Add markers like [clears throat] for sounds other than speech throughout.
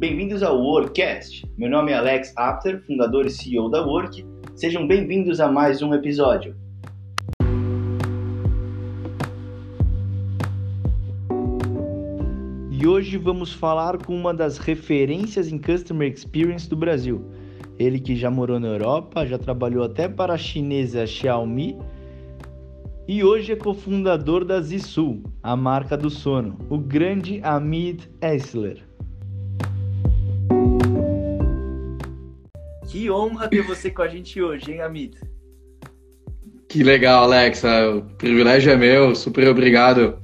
Bem-vindos ao WorkCast. Meu nome é Alex Apter, fundador e CEO da Work. Sejam bem-vindos a mais um episódio. E hoje vamos falar com uma das referências em Customer Experience do Brasil. Ele que já morou na Europa, já trabalhou até para a chinesa Xiaomi e hoje é cofundador da Zissu, a marca do sono, o grande Amit Essler. Que honra ter você com a gente hoje, hein, Amit? Que legal, Alex. O privilégio é meu. Super obrigado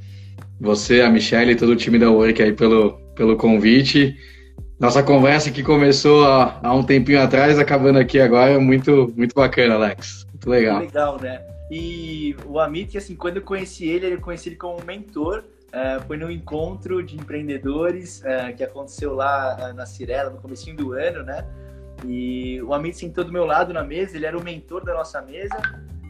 você, a Michelle e todo o time da Work aí pelo, pelo convite. Nossa conversa que começou há, há um tempinho atrás, acabando aqui agora, muito, muito bacana, Alex. Muito legal. Muito legal, né? E o Amit, assim, quando eu conheci ele, eu conheci ele como mentor. Uh, foi num encontro de empreendedores uh, que aconteceu lá uh, na Cirela, no começo do ano, né? E o Amit sentou do meu lado na mesa, ele era o mentor da nossa mesa.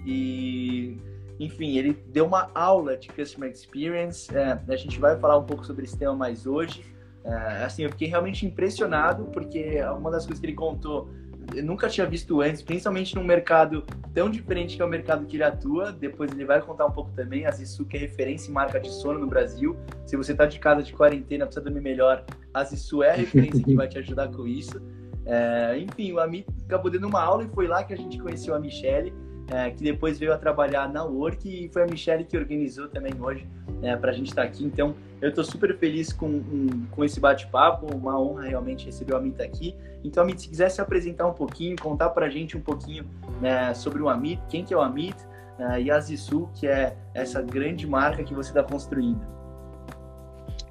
E enfim, ele deu uma aula de Customer Experience. É, a gente vai falar um pouco sobre esse tema mais hoje. É, assim, eu fiquei realmente impressionado, porque uma das coisas que ele contou eu nunca tinha visto antes, principalmente num mercado tão diferente que é o mercado que ele atua. Depois ele vai contar um pouco também. A Zissu, que é referência em marca de sono no Brasil. Se você está de casa de quarentena, precisa dormir melhor, a Zissu é a referência que vai te ajudar com isso. É, enfim, o Amit acabou dando uma aula e foi lá que a gente conheceu a Michelle é, que depois veio a trabalhar na Work e foi a Michelle que organizou também hoje é, para a gente estar tá aqui. Então, eu estou super feliz com, um, com esse bate-papo, uma honra realmente receber o Amit aqui. Então, Amit, se quiser se apresentar um pouquinho, contar para a gente um pouquinho né, sobre o Amit, quem que é o Amit é, e a Zissu, que é essa grande marca que você está construindo.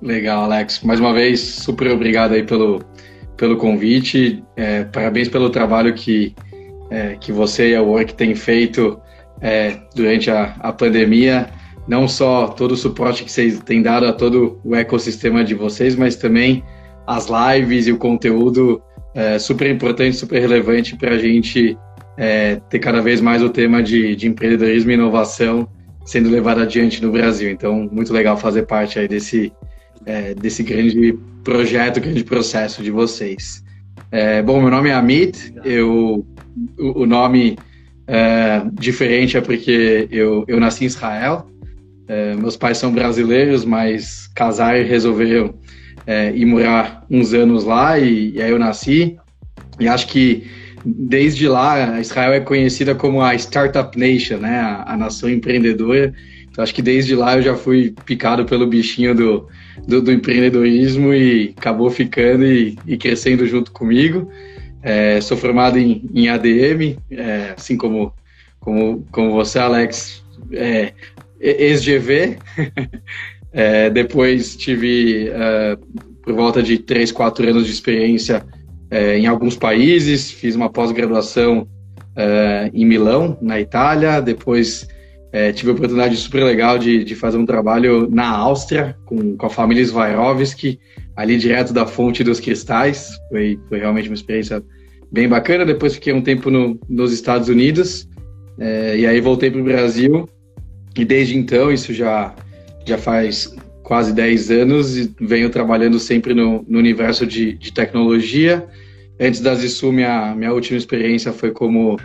Legal, Alex. Mais uma vez, super obrigado aí pelo, pelo convite. É, parabéns pelo trabalho que é, que você e a Work têm feito é, durante a, a pandemia, não só todo o suporte que vocês têm dado a todo o ecossistema de vocês, mas também as lives e o conteúdo é, super importante, super relevante para a gente é, ter cada vez mais o tema de, de empreendedorismo e inovação sendo levado adiante no Brasil. Então, muito legal fazer parte aí desse, é, desse grande projeto, grande processo de vocês. É, bom, meu nome é Amit, eu o, nome é, diferente é porque eu, eu nasci em Israel. É, meus pais são brasileiros, mas casaram e resolveram é, ir morar uns anos lá e, e, aí eu nasci. E acho que desde lá Israel é conhecida como a Startup Nation, né? A, a nação empreendedora. Acho que desde lá eu já fui picado pelo bichinho do, do, do empreendedorismo e acabou ficando e, e crescendo junto comigo. É, sou formado em, em ADM, é, assim como, como, como você, Alex, é, ex-GV. [laughs] é, depois tive uh, por volta de 3, 4 anos de experiência é, em alguns países, fiz uma pós-graduação uh, em Milão, na Itália, depois é, tive a oportunidade super legal de, de fazer um trabalho na Áustria com, com a família Swarovski, ali direto da fonte dos cristais. Foi, foi realmente uma experiência bem bacana. Depois fiquei um tempo no, nos Estados Unidos é, e aí voltei para o Brasil. E desde então, isso já, já faz quase 10 anos, e venho trabalhando sempre no, no universo de, de, tecnologia. Antes da Zissu, minha, minha última experiência foi como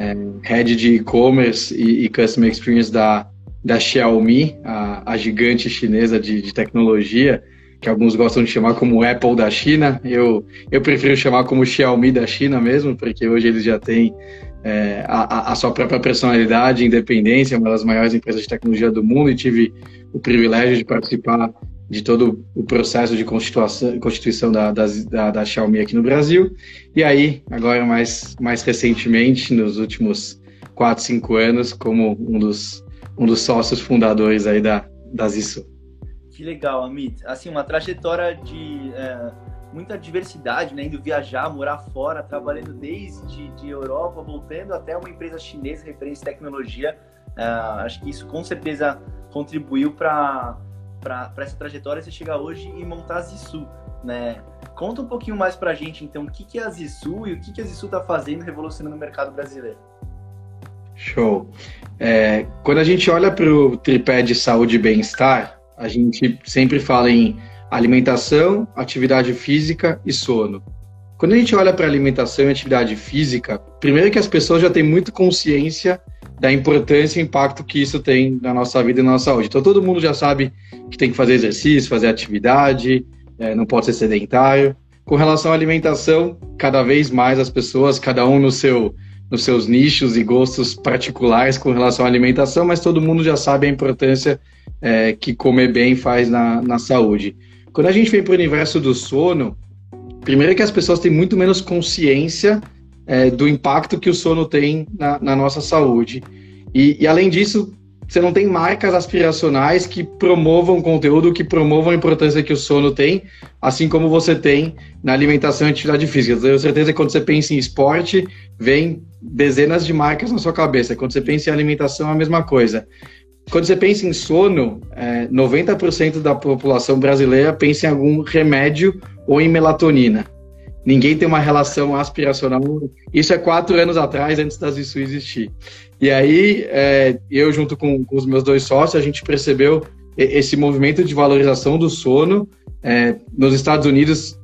é, head de e-commerce e, e, customer experience da, da Xiaomi, a, a gigante chinesa de, de tecnologia que alguns gostam de chamar como Apple da China. Eu, eu prefiro chamar como Xiaomi da China mesmo, porque hoje eles já têm é, a, a, sua própria personalidade, independência, uma das maiores empresas de tecnologia do mundo, e tive o privilégio de participar de todo o processo de constituição, constituição da, da, da, Xiaomi aqui no Brasil. E aí, agora mais, mais recentemente, nos últimos 4, 5 anos, como um dos, um dos sócios fundadores aí da, da Zissu. Que legal, Amit. Assim, uma trajetória de é, muita diversidade, né? Indo viajar, morar fora, trabalhando desde de Europa, voltando até uma empresa chinesa referência em tecnologia. É, acho que isso com certeza contribuiu para essa trajetória você chegar hoje e montar a Zissu, né? Conta um pouquinho mais para a gente, então, o que, que é a Zissu e o que, que a Zissu está fazendo revolucionando o mercado brasileiro. Show. É, quando a gente olha para o tripé de saúde e bem-estar, a gente sempre fala em alimentação, atividade física e sono. Quando a gente olha para alimentação e atividade física, primeiro que as pessoas já têm muito consciência da importância e impacto que isso tem na nossa vida e na nossa saúde. Então todo mundo já sabe que tem que fazer exercício, fazer atividade, é, não pode ser sedentário. Com relação à alimentação, cada vez mais as pessoas, cada um no seu, nos seus nichos e gostos particulares com relação à alimentação, mas todo mundo já sabe a importância é, que comer bem faz na, na saúde. Quando a gente vem para o universo do sono, primeiro é que as pessoas têm muito menos consciência é, do impacto que o sono tem na, na nossa saúde. E, e, além disso, você não tem marcas aspiracionais que promovam conteúdo, que promovam a importância que o sono tem, assim como você tem na alimentação e atividade física. Eu tenho certeza que quando você pensa em esporte, vem dezenas de marcas na sua cabeça. Quando você pensa em alimentação, é a mesma coisa. Quando você pensa em sono, é, 90% da população brasileira pensa em algum remédio ou em melatonina. Ninguém tem uma relação aspiracional. Isso é quatro anos atrás, antes das isso existir. E aí, é, eu, junto com, com, os meus dois sócios, a gente percebeu esse movimento de valorização do sono. É, nos Estados Unidos,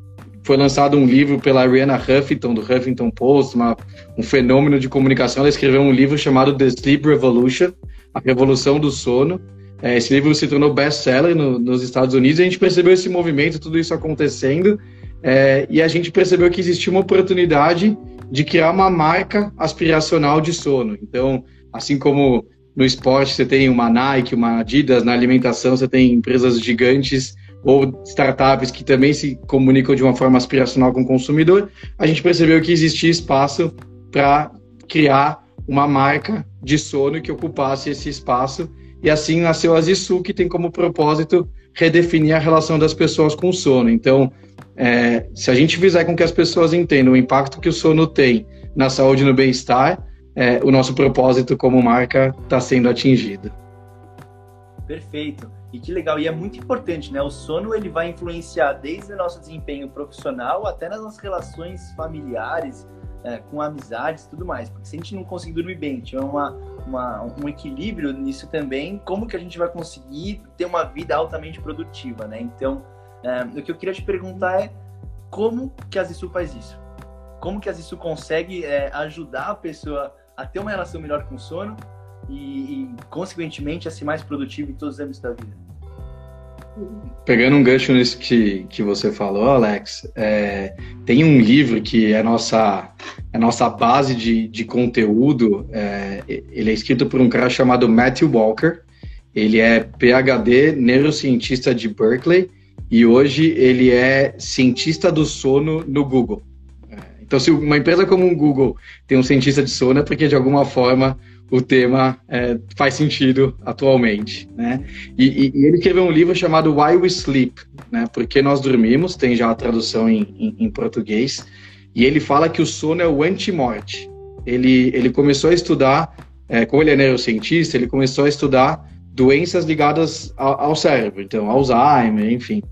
foi lançado um livro pela Ariana Huffington, do Huffington Post, uma, um fenômeno de comunicação. Ela escreveu um livro chamado The Sleep Revolution, a Revolução do Sono. É, esse livro se tornou best-seller no, nos Estados Unidos e a gente percebeu esse movimento, tudo isso acontecendo, é, e a gente percebeu que existia uma oportunidade de criar uma marca aspiracional de sono. Então, assim como no esporte você tem uma Nike, uma Adidas, na alimentação você tem empresas gigantes ou startups que também se comunicam de uma forma aspiracional com o consumidor, a gente percebeu que existia espaço para criar uma marca de sono que ocupasse esse espaço. E assim nasceu a Zissu, que tem como propósito redefinir a relação das pessoas com o sono. Então, é, se a gente fizer com que as pessoas entendam o impacto que o sono tem na saúde e no bem-estar, é, o nosso propósito como marca está sendo atingido. Perfeito. E que legal. E é muito importante, né? O sono ele vai influenciar desde o nosso desempenho profissional até nas nossas relações familiares, é, com amizades e tudo mais. Porque se a gente não conseguir dormir bem, tiver uma, uma, um equilíbrio nisso também, como que a gente vai conseguir ter uma vida altamente produtiva, né? Então, é, o que eu queria te perguntar é como que a Zissu faz isso? Como que a Zissu consegue é, ajudar a pessoa a ter uma relação melhor com o sono e, e, consequentemente, a ser mais produtivo em todos os âmbitos da vida? Pegando um gancho nisso que, que você falou, Alex, é, tem um livro que é nossa, é nossa base de, de conteúdo. É, ele é escrito por um cara chamado Matthew Walker. Ele é PhD, neurocientista de Berkeley, e hoje ele é cientista do sono no Google. É, então, se uma empresa como o Google tem um cientista de sono, é porque de alguma forma o tema é, faz sentido atualmente, né? E, e, ele escreveu um livro chamado Why We Sleep, né? Porque nós dormimos, tem já a tradução em, em, em português, e ele fala que o sono é o anti-morte. Ele, ele começou a estudar, é, como ele é neurocientista, ele começou a estudar doenças ligadas ao, cérebro, então Alzheimer, enfim.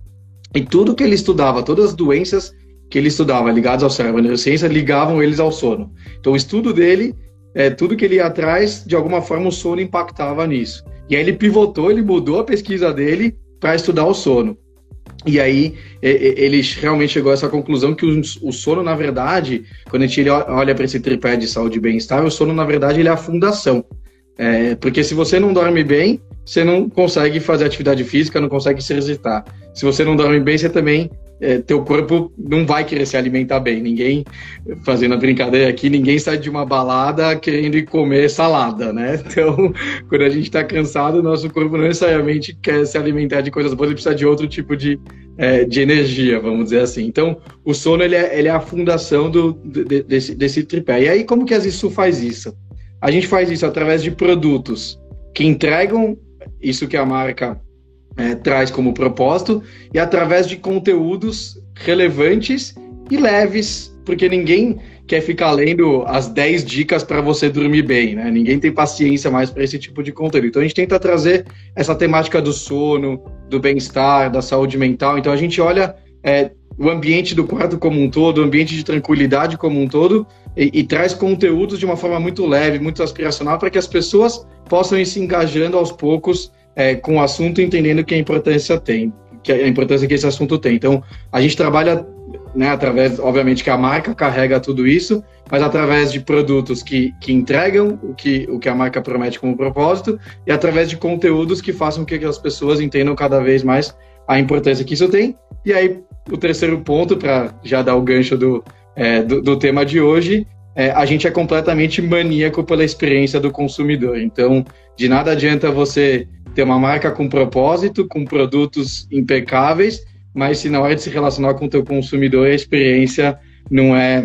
E tudo que ele estudava, todas as doenças que ele estudava ligadas ao cérebro, a neurociência, ligavam eles ao sono. Então o estudo dele é, tudo que ele ia atrás, de alguma forma o sono impactava nisso. E aí ele pivotou, ele mudou a pesquisa dele para estudar o sono. E aí ele realmente chegou a essa conclusão que o sono, na verdade, quando a gente olha para esse tripé de saúde e bem-estar, o sono, na verdade, ele é a fundação. É, porque se você não dorme bem, você não consegue fazer atividade física, não consegue se exercitar. Se você não dorme bem, você também é, teu corpo não vai querer se alimentar bem. Ninguém, fazendo a brincadeira aqui, ninguém sai de uma balada querendo ir comer salada, né? [laughs] Então, quando a gente está cansado, nosso corpo não necessariamente quer se alimentar de coisas boas, ele precisa de outro tipo de, é, de energia, vamos dizer assim. Então, o sono ele é, ele é a fundação do, de, desse, desse tripé. E aí, como que a Zissu faz isso? A gente faz isso através de produtos que entregam isso que a marca é, traz como propósito e através de conteúdos relevantes e leves, porque ninguém quer ficar lendo as 10 dicas para você dormir bem, né? Ninguém tem paciência mais para esse tipo de conteúdo. Então a gente tenta trazer essa temática do sono, do bem-estar, da saúde mental. Então a gente olha é, o ambiente do quarto como um todo, o ambiente de tranquilidade como um todo, e, e traz conteúdos de uma forma muito leve, muito aspiracional, para que as pessoas possam ir se engajando aos poucos é, com o assunto, entendendo que a importância tem. que a importância que esse assunto tem. Então, a gente trabalha né, através, obviamente, que a marca carrega tudo isso, mas através de produtos que, que entregam o que, o que a marca promete como propósito e através de conteúdos que façam com que as pessoas entendam cada vez mais a importância que isso tem. E aí, o terceiro ponto, para já dar o gancho do, é, do, do, tema de hoje, é, a gente é completamente maníaco pela experiência do consumidor. Então, de nada adianta você ter uma marca com propósito, com produtos impecáveis, mas se na hora de se relacionar com o teu consumidor a experiência não é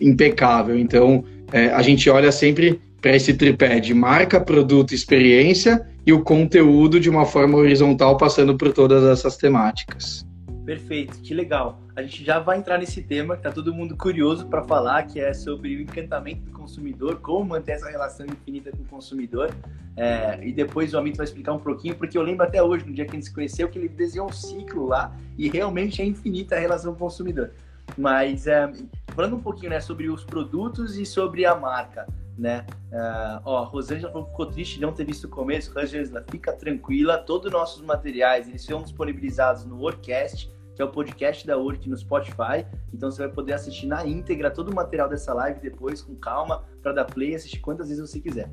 impecável. Então, é, a gente olha sempre para esse tripé de marca, produto, experiência e o conteúdo de uma forma horizontal, passando por todas essas temáticas. Perfeito, que legal. A gente já vai entrar nesse tema que tá todo mundo curioso para falar, que é sobre o encantamento do consumidor, como manter essa relação infinita com o consumidor. É, e depois o Amito vai explicar um pouquinho, porque eu lembro até hoje, no dia que a gente se conheceu, que ele desenhou um ciclo lá e realmente é infinita a relação com o consumidor. Mas é, falando um pouquinho né, sobre os produtos e sobre a marca, né? Uh, ó, Rosângela falou que ficou triste de não ter visto o começo. Rosângela, fica tranquila, todos os nossos materiais eles serão disponibilizados no WordCast, que é o podcast da Work no Spotify. Então você vai poder assistir na íntegra todo o material dessa live depois, com calma, para dar play e assistir quantas vezes você quiser.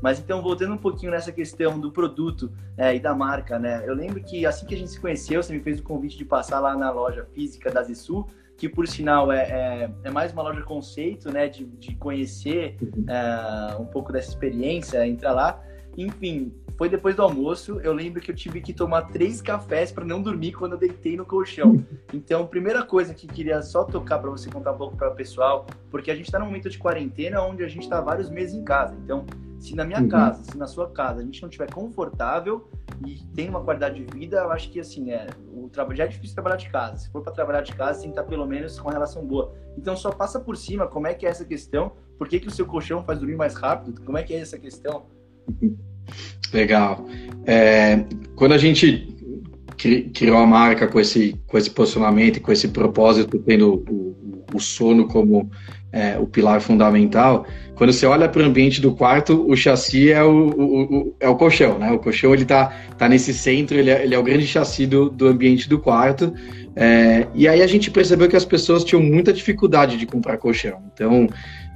Mas então, voltando um pouquinho nessa questão do produto é, e da marca, né? Eu lembro que assim que a gente se conheceu, você me fez o convite de passar lá na loja física da Zissu, que por sinal é, é, é, mais uma loja conceito, né? De, de conhecer é, um pouco dessa experiência, entrar lá. Enfim, foi depois do almoço. Eu lembro que eu tive que tomar três cafés para não dormir quando eu deitei no colchão. [laughs] Então, primeira coisa que queria só tocar para você contar um pouco para o pessoal, porque a gente está num momento de quarentena onde a gente está vários meses em casa. Então, se na minha uhum. casa, se na sua casa, a gente não estiver confortável e tem uma qualidade de vida, eu acho que assim, é, o trabalho já é difícil trabalhar de casa. Se for para trabalhar de casa, tem que estar pelo menos com relação boa. Então só passa por cima como é que é essa questão, por que, que o seu colchão faz dormir mais rápido, como é que é essa questão? [laughs] Legal. É, quando a gente criou a marca com esse, com esse posicionamento, com esse propósito, tendo o, o sono como é, o pilar fundamental, quando você olha para o ambiente do quarto, o chassi é o, o, o, é o colchão, né? O colchão ele tá, tá nesse centro, ele é, ele é o grande chassi do, do ambiente do quarto. É, e aí a gente percebeu que as pessoas tinham muita dificuldade de comprar colchão. Então,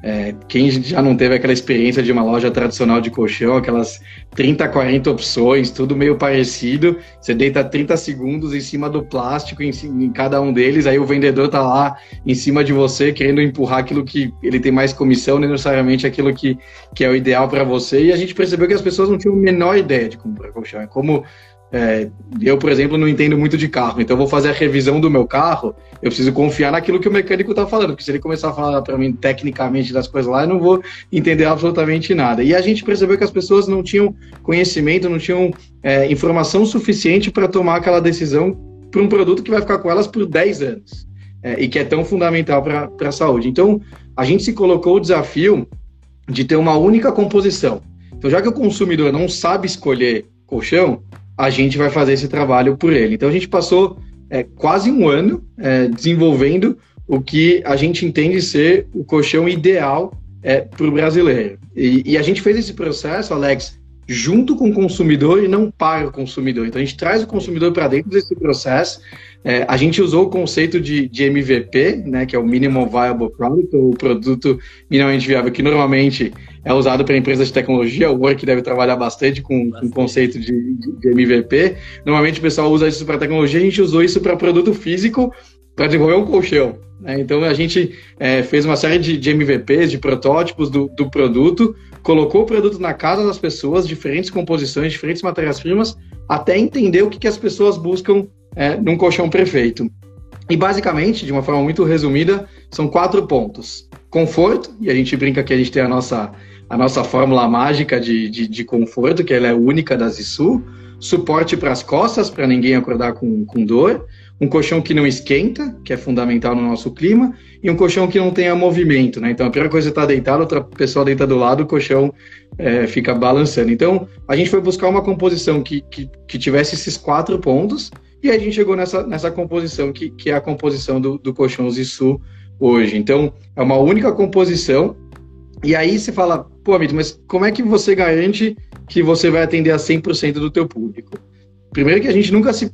é, quem já não teve aquela experiência de uma loja tradicional de colchão, aquelas 30, 40 opções, tudo meio parecido, você deita 30 segundos em cima do plástico, em, em, cada um deles, aí o vendedor tá lá em cima de você, querendo empurrar aquilo que ele tem mais comissão, não necessariamente aquilo que, que é o ideal para você, e a gente percebeu que as pessoas não tinham a menor ideia de comprar colchão. É como é, eu, por exemplo, não entendo muito de carro, então vou fazer a revisão do meu carro, eu preciso confiar naquilo que o mecânico está falando, porque se ele começar a falar para mim tecnicamente das coisas lá, eu não vou entender absolutamente nada. E a gente percebeu que as pessoas não tinham conhecimento, não tinham é, informação suficiente para tomar aquela decisão para um produto que vai ficar com elas por 10 anos é, e que é tão fundamental para a saúde. Então, a gente se colocou o desafio de ter uma única composição. Então, já que o consumidor não sabe escolher colchão, a gente vai fazer esse trabalho por ele. Então a gente passou é, quase um ano é, desenvolvendo o que a gente entende ser o colchão ideal é, para o brasileiro. E, e, a gente fez esse processo, Alex, junto com o consumidor e não para o consumidor. Então a gente traz o consumidor para dentro desse processo. É, a gente usou o conceito de, de, MVP, né, que é o Minimum Viable Product, o produto minimamente viável, que normalmente é usado para empresas de tecnologia. O Work deve trabalhar bastante com, o conceito de, de, de, MVP. Normalmente o pessoal usa isso para tecnologia, a gente usou isso para produto físico para desenvolver um colchão. Né? Então a gente é, fez uma série de, de MVPs, de protótipos do, do produto, colocou o produto na casa das pessoas, diferentes composições, diferentes matérias-primas, até entender o que, que as pessoas buscam é, num colchão perfeito. E basicamente, de uma forma muito resumida, são quatro pontos: conforto, e a gente brinca que a gente tem a nossa, a nossa fórmula mágica de, de, de conforto, que ela é única da Zissu, suporte para as costas, para ninguém acordar com, com dor, um colchão que não esquenta, que é fundamental no nosso clima, e um colchão que não tenha movimento, né? Então a primeira coisa é estar tá deitado, outra pessoa deita do lado, o colchão é, fica balançando. Então a gente foi buscar uma composição que, que, que, tivesse esses quatro pontos, e a gente chegou nessa, nessa composição, que, que é a composição do, do colchão Zissu hoje. Então é uma única composição, e aí você fala, pô, Amito, mas como é que você garante que você vai atender a 100% do teu público? Primeiro que a gente nunca se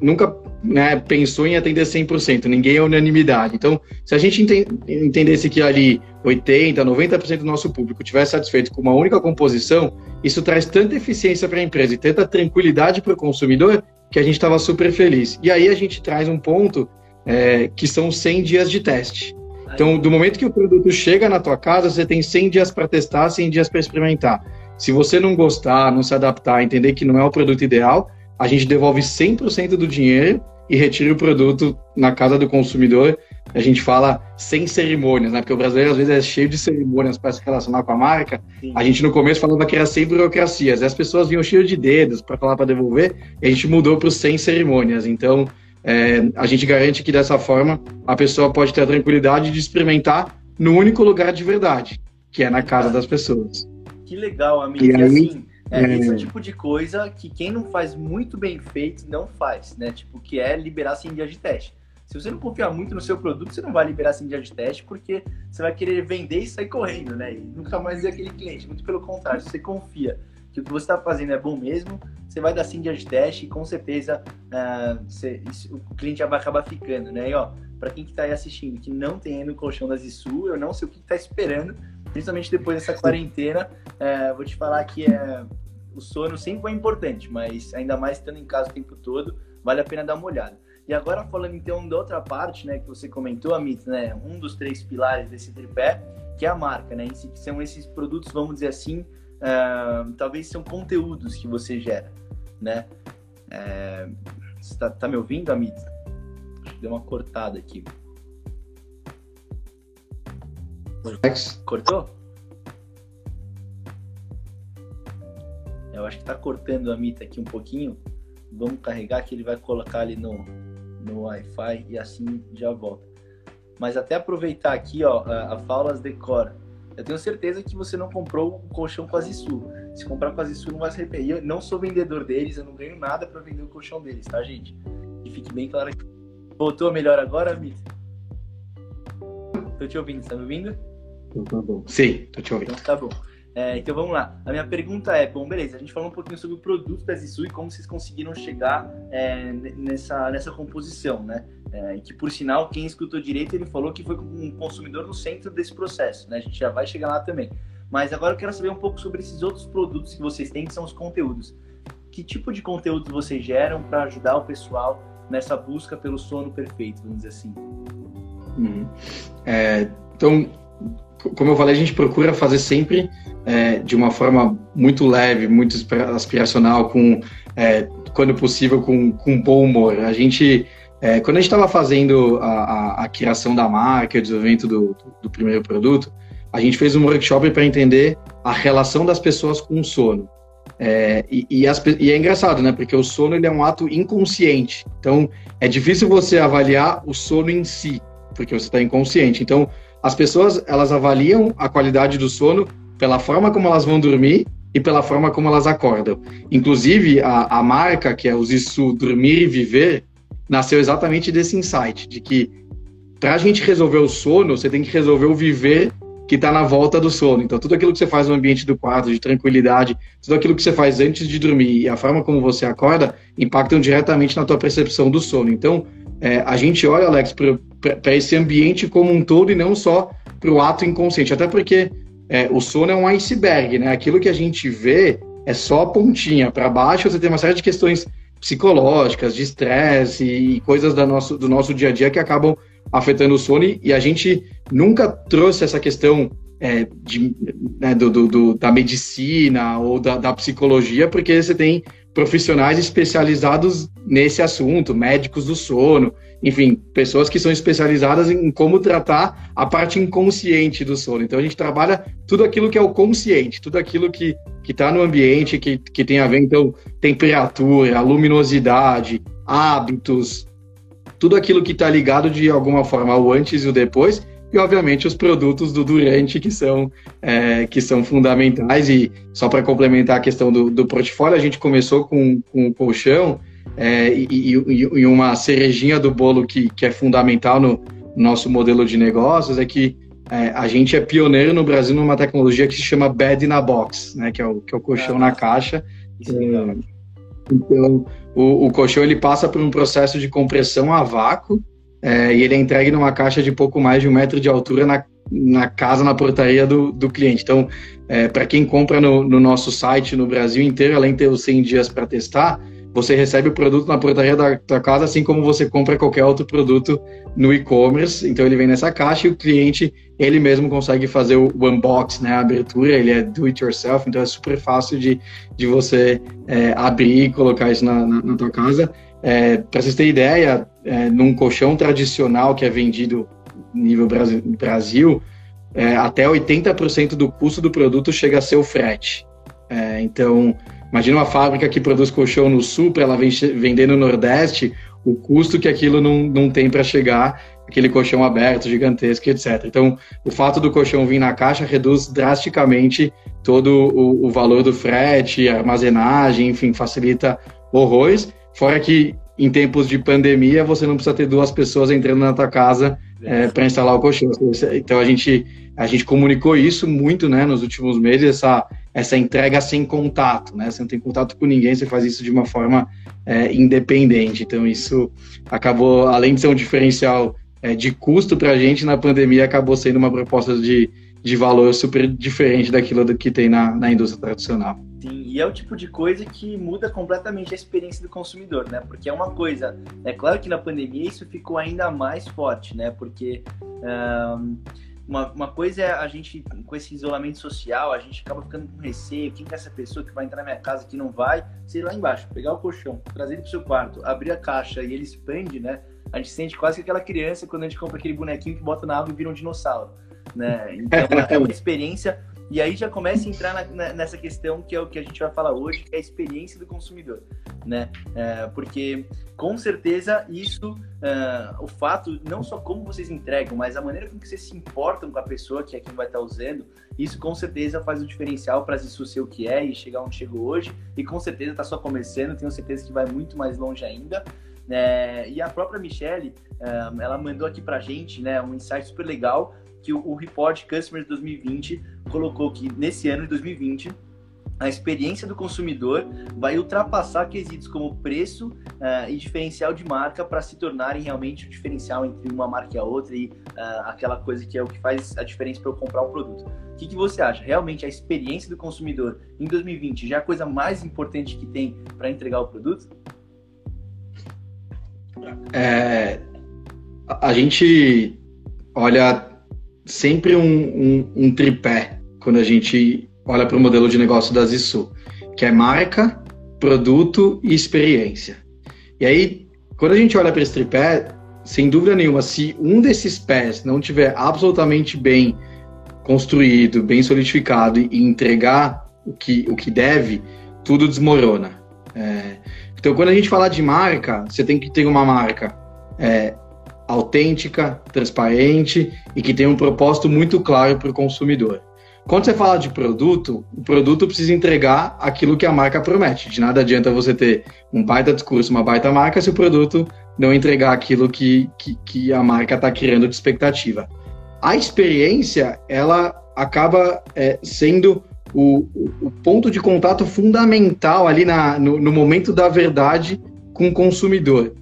nunca né, pensou em atender 100%, ninguém é unanimidade. Então, se a gente entendesse que ali 80%, 90% do nosso público tivesse satisfeito com uma única composição, isso traz tanta eficiência para a empresa e tanta tranquilidade para o consumidor que a gente estava super feliz. E aí a gente traz um ponto é, que são 100 dias de teste. Então, do momento que o produto chega na tua casa, você tem 100 dias para testar, 100 dias para experimentar. Se você não gostar, não se adaptar, entender que não é o produto ideal, a gente devolve 100% do dinheiro e retira o produto na casa do consumidor. A gente fala sem cerimônias, né? Porque o brasileiro às vezes é cheio de cerimônias para se relacionar com a marca. Sim. A gente no começo falava que era sem burocracias, as pessoas vinham cheias de dedos para falar para devolver, e a gente mudou para os sem cerimônias. Então, é, a gente garante que dessa forma a pessoa pode ter a tranquilidade de experimentar no único lugar de verdade, que é na casa das pessoas. Que legal, amigo. E, e aí, assim, é, é... esse é tipo de coisa que quem não faz muito bem feito não faz, né? Tipo, que é liberar sem dia de teste. Se você não confiar muito no seu produto, você não vai liberar sem dia de teste, porque você vai querer vender e sair correndo, né? E nunca mais ver aquele cliente. Muito pelo contrário, se você confia que o que você está fazendo é bom mesmo, você vai dar sim de teste e com certeza uh, você, isso, o cliente já vai acabar ficando, né? E ó, para quem que está aí assistindo que não tem ainda o colchão da Zissu, eu não sei o que está esperando, principalmente depois dessa quarentena, uh, vou te falar que é, o sono sempre é importante, mas ainda mais estando em casa o tempo todo, vale a pena dar uma olhada. E agora falando então da outra parte, né, que você comentou, Amit, né, um dos três pilares desse tripé, que é a marca, né, que são esses produtos, vamos dizer assim, uh, talvez são conteúdos que você gera, né? É, você tá, tá, me ouvindo, Amit? Deu uma cortada aqui. Cortou? Eu acho que tá cortando a Mita aqui um pouquinho. Vamos carregar que ele vai colocar ali no, no Wi-Fi e assim já volta. Mas até aproveitar aqui, ó, a, a Faulas Decora eu tenho certeza que você não comprou o colchão com a Zissu. Se comprar com a Zissu, não vai se arrepender. Eu não sou vendedor deles, eu não ganho nada para vender o colchão deles, tá, gente? E fique bem claro aqui. Voltou melhor agora, Mita? Tô te ouvindo, tá me ouvindo? Tá bom. Sim, tô te ouvindo. Então tá bom. É, então vamos lá. A minha pergunta é, bom, beleza, a gente falou um pouquinho sobre o produto da Zissu e como vocês conseguiram chegar é, nessa, nessa composição, né? É, que por sinal, quem escutou direito, ele falou que foi um consumidor no centro desse processo, né? A gente já vai chegar lá também. Mas agora eu quero saber um pouco sobre esses outros produtos que vocês têm, que são os conteúdos. Que tipo de conteúdo vocês geram para ajudar o pessoal nessa busca pelo sono perfeito, vamos dizer assim? Uhum. É, então, como eu falei, a gente procura fazer sempre é, de uma forma muito leve, muito aspiracional, com, é, quando possível, com, com bom humor. A gente, é, quando a gente estava fazendo a, a, a, criação da marca, o desenvolvimento do, do, do primeiro produto, a gente fez um workshop para entender a relação das pessoas com o sono. É, e, e, as, e, é engraçado, né? Porque o sono ele é um ato inconsciente. Então, é difícil você avaliar o sono em si, porque você está inconsciente. Então, as pessoas elas avaliam a qualidade do sono pela forma como elas vão dormir e pela forma como elas acordam. Inclusive, a, a marca, que é o Zissu Dormir e Viver, nasceu exatamente desse insight, de que para a gente resolver o sono, você tem que resolver o viver que está na volta do sono. Então, tudo aquilo que você faz no ambiente do quarto, de tranquilidade, tudo aquilo que você faz antes de dormir e a forma como você acorda, impactam diretamente na tua percepção do sono. Então, é, a gente olha, Alex, para esse ambiente como um todo e não só para o ato inconsciente. Até porque é, o sono é um iceberg, né? Aquilo que a gente vê é só a pontinha. Para baixo você tem uma série de questões psicológicas, de estresse e coisas do nosso, do nosso dia a dia que acabam afetando o sono. E a gente nunca trouxe essa questão é, de, né, do, do, do, da medicina ou da, da psicologia, porque você tem profissionais especializados nesse assunto, médicos do sono, enfim, pessoas que são especializadas em como tratar a parte inconsciente do sono. Então a gente trabalha tudo aquilo que é o consciente, tudo aquilo que que está no ambiente, que, que tem a ver, então, temperatura, luminosidade, hábitos, tudo aquilo que está ligado de alguma forma ao antes e o depois, e obviamente os produtos do durante que são é, que são fundamentais. E só para complementar a questão do, do portfólio a gente começou com, com o colchão é, e, e, e, uma cerejinha do bolo que, que é fundamental no nosso modelo de negócios é que é, a gente é pioneiro no Brasil numa tecnologia que se chama Bed na Box, né, que é o, que é o colchão ah, na caixa. É Então, o, o colchão ele passa por um processo de compressão a vácuo é, e ele é entregue numa caixa de pouco mais de um metro de altura na, na casa, na portaria do, do cliente. Então, é, para quem compra no, no, nosso site no Brasil inteiro, além de ter os 100 dias para testar, você recebe o produto na portaria da tua casa, assim como você compra qualquer outro produto no e-commerce. Então ele vem nessa caixa e o cliente ele mesmo consegue fazer o, unbox, né, a abertura. Ele é do it yourself, então é super fácil de, de você é, abrir e colocar isso na, na, na tua casa. É, Para vocês terem ideia, é, num colchão tradicional que é vendido nível Brasil, Brasil é, até 80% do custo do produto chega a ser o frete. É, então, imagina uma fábrica que produz colchão no sul para ela vender no Nordeste, o custo que aquilo não, não tem para chegar, aquele colchão aberto, gigantesco, etc. Então, o fato do colchão vir na caixa reduz drasticamente todo o, o valor do frete, armazenagem, enfim, facilita horrores. Fora que em tempos de pandemia você não precisa ter duas pessoas entrando na tua casa é, para instalar o colchão. Então a gente a gente comunicou isso muito, né, nos últimos meses essa essa entrega sem contato, né? Você não tem contato com ninguém, você faz isso de uma forma é, independente. Então isso acabou, além de ser um diferencial é, de custo para a gente na pandemia, acabou sendo uma proposta de, de valor super diferente daquilo que tem na, na indústria tradicional. Sim, e é o tipo de coisa que muda completamente a experiência do consumidor, né? Porque é uma coisa, é claro que na pandemia isso ficou ainda mais forte, né? Porque um, uma, uma coisa é a gente, com esse isolamento social, a gente acaba ficando com receio, quem que é essa pessoa que vai entrar na minha casa que não vai, sei lá embaixo, pegar o colchão, trazer ele pro seu quarto, abrir a caixa e ele expande, né? A gente sente quase que aquela criança quando a gente compra aquele bonequinho que bota na água e vira um dinossauro, né? Então é uma experiência e aí já começa a entrar na, na, nessa questão que é o que a gente vai falar hoje, que é a experiência do consumidor, né? É, porque com certeza isso, é, o fato, não só como vocês entregam, mas a maneira com que vocês se importam com a pessoa que é quem vai estar usando, isso com certeza faz o diferencial para isso ser o que é e chegar onde chegou hoje. E com certeza está só começando, tenho certeza que vai muito mais longe ainda. É, e a própria Michelle, é, ela mandou aqui para gente né, um insight super legal que o, Report Customers 2020 colocou que nesse ano de 2020 a experiência do consumidor vai ultrapassar quesitos como preço uh, e diferencial de marca para se tornarem realmente o diferencial entre uma marca e a outra e uh, aquela coisa que é o que faz a diferença para eu comprar um produto. O que, que, você acha? Realmente a experiência do consumidor em 2020 já é a coisa mais importante que tem para entregar o produto? É, a gente olha sempre um, um, um tripé quando a gente olha para o modelo de negócio da Zissu, que é marca, produto e experiência. E aí, quando a gente olha para esse tripé, sem dúvida nenhuma, se um desses pés não tiver absolutamente bem construído, bem solidificado e entregar o que, o que deve, tudo desmorona. É, então, quando a gente fala de marca, você tem que ter uma marca é, autêntica, transparente e que tenha um propósito muito claro para o consumidor. Quando você fala de produto, o produto precisa entregar aquilo que a marca promete. De nada adianta você ter um baita discurso, uma baita marca, se o produto não entregar aquilo que, que, que a marca está criando de expectativa. A experiência, ela acaba é, sendo o, o, ponto de contato fundamental ali na, no, no momento da verdade com o consumidor.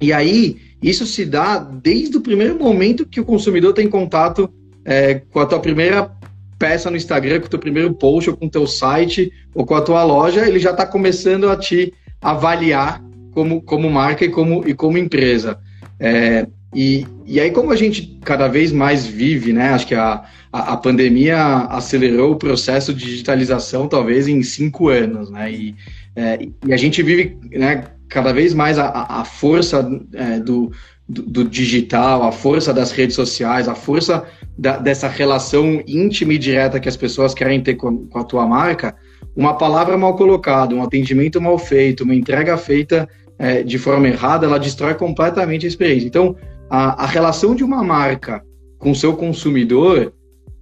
E aí, isso se dá desde o primeiro momento que o consumidor tem contato é, com a tua primeira peça no Instagram, com o teu primeiro post, ou com o teu site, ou com a tua loja, ele já está começando a te avaliar como, como marca e como, e como empresa. É, e, e aí, como a gente cada vez mais vive, né? Acho que a, a, a, pandemia acelerou o processo de digitalização, talvez em cinco anos, né? E, é, e a gente vive né, cada vez mais a, a força é, do, do, do, digital, a força das redes sociais, a força da, dessa relação íntima e direta que as pessoas querem ter com, com, a tua marca, uma palavra mal colocada, um atendimento mal feito, uma entrega feita é, de forma errada, ela destrói completamente a experiência. Então, a, a relação de uma marca com seu consumidor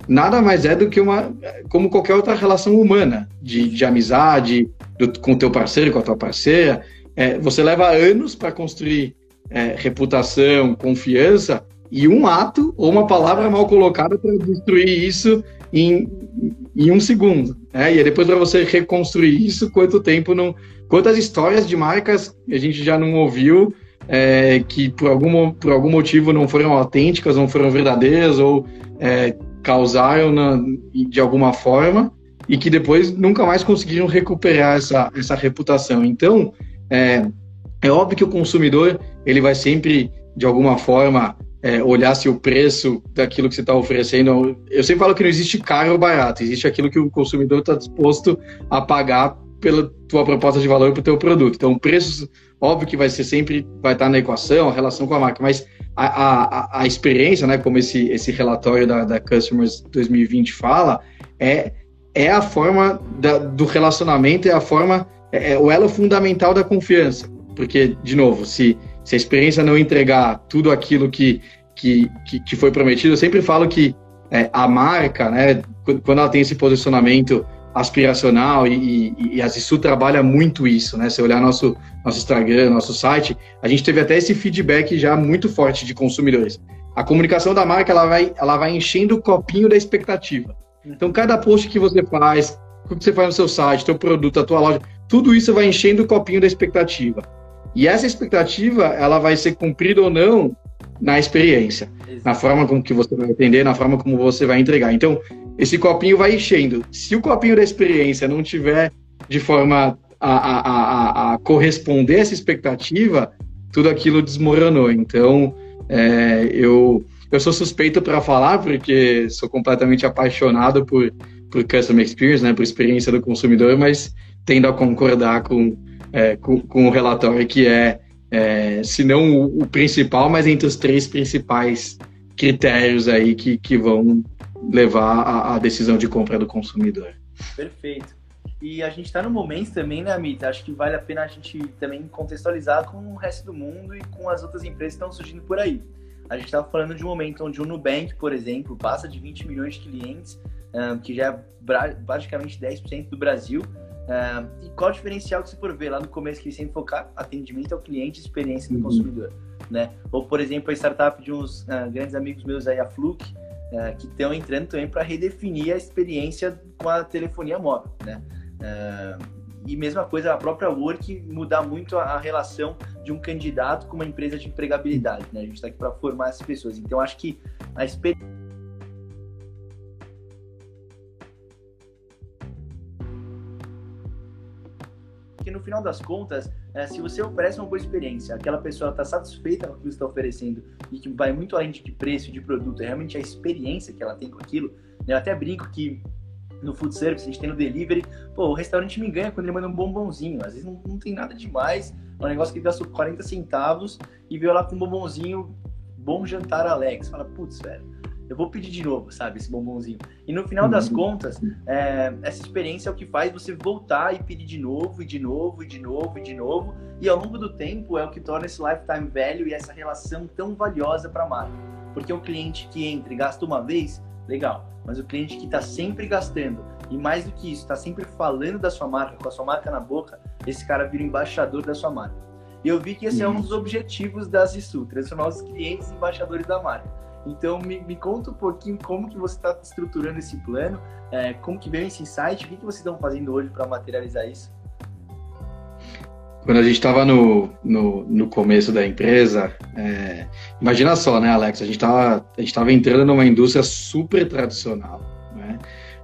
nada mais é do que uma como qualquer outra relação humana de, de amizade do, com o teu parceiro com a tua parceira é, você leva anos para construir é, reputação, confiança, e um ato ou uma palavra mal colocada para destruir isso em, em um segundo. Né? E depois para você reconstruir isso, quanto tempo não. Quantas histórias de marcas a gente já não ouviu é, que por algum, por algum motivo não foram autênticas, não foram verdadeiras ou é, causaram na, de alguma forma e que depois nunca mais conseguiram recuperar essa, essa reputação. Então, é, é óbvio que o consumidor ele vai sempre, de alguma forma, é, olhar se o preço daquilo que você está oferecendo. Eu sempre falo que não existe caro ou barato, existe aquilo que o consumidor está disposto a pagar pela tua proposta de valor para o teu produto. Então, o preço, óbvio que vai ser sempre, vai estar na equação, a relação com a marca, mas a, a, a experiência, né, como esse, esse relatório da, da Customers 2020 fala, é, é a forma da, do relacionamento, é a forma, é, é o elo fundamental da confiança. Porque, de novo, se, se a experiência não entregar tudo aquilo que, que, que, que foi prometido, eu sempre falo que é, a marca, né, quando ela tem esse posicionamento aspiracional e, e, e a Zissu trabalha muito isso, né? Se olhar nosso, nosso Instagram, nosso site, a gente teve até esse feedback já muito forte de consumidores. A comunicação da marca ela vai, ela vai enchendo o copinho da expectativa. Então, cada post que você faz, o que você faz no seu site, teu produto, a tua loja, tudo isso vai enchendo o copinho da expectativa. E essa expectativa, ela vai ser cumprida ou não na experiência, Exato. na forma como que você vai atender, na forma como você vai entregar. Então, esse copinho vai enchendo. Se o copinho da experiência não tiver de forma a, a, a, a corresponder a essa expectativa, tudo aquilo desmoronou. Então, é, eu, eu sou suspeito para falar, porque sou completamente apaixonado por, por customer experience, né, por experiência do consumidor, mas tendo a concordar com, é, com, com, o relatório que é é, se não o, o, principal, mas entre os três principais critérios aí que, que vão levar a decisão de compra do consumidor. Perfeito. E a gente está no momento também, né, Amita? Acho que vale a pena a gente também contextualizar com o resto do mundo e com as outras empresas que estão surgindo por aí. A gente estava falando de um momento onde o Nubank, por exemplo, passa de 20 milhões de clientes, que já é praticamente 10% do Brasil, Uh, e qual o diferencial que você for ver lá no começo que sempre focar atendimento ao cliente, experiência do uhum. consumidor, né? Ou por exemplo a startup de uns uh, grandes amigos meus aí a Fluke, uh, que estão entrando também para redefinir a experiência com a telefonia móvel, né? e mesma coisa a própria Work mudar muito a, a, relação de um candidato com uma empresa de empregabilidade, né? A gente está aqui para formar essas pessoas. Então acho que a experiência final das contas, é, se você oferece uma boa experiência, aquela pessoa está satisfeita com o que você está oferecendo e que vai muito além de preço de produto, é realmente a experiência que ela tem com aquilo. Eu até brinco que no food service, a gente tem no delivery, pô, o restaurante me engana quando ele manda um bombonzinho. Às vezes não, não tem nada demais, é um negócio que gastou 40 centavos e veio lá com um bombonzinho, bom jantar Alex. Fala, putz, velho eu vou pedir de novo, sabe, esse bombonzinho. E no final das uhum. contas, é, essa experiência é o que faz você voltar e pedir de novo, e de novo, e de novo, e de novo. E ao longo do tempo é o que torna esse lifetime value e essa relação tão valiosa para a marca. Porque o cliente que entra e gasta uma vez, legal. Mas o cliente que está sempre gastando, e mais do que isso, está sempre falando da sua marca, com a sua marca na boca, esse cara vira embaixador da sua marca. E eu vi que esse é um dos objetivos da Zissu, transformar os clientes em embaixadores da marca. Então, me, me conta um pouquinho como que você está estruturando esse plano, é, como que veio esse insight, o que, que vocês estão fazendo hoje para materializar isso? Quando a gente estava no, no, no, começo da empresa, é, imagina só, né, Alex? A gente estava entrando numa indústria super tradicional, né?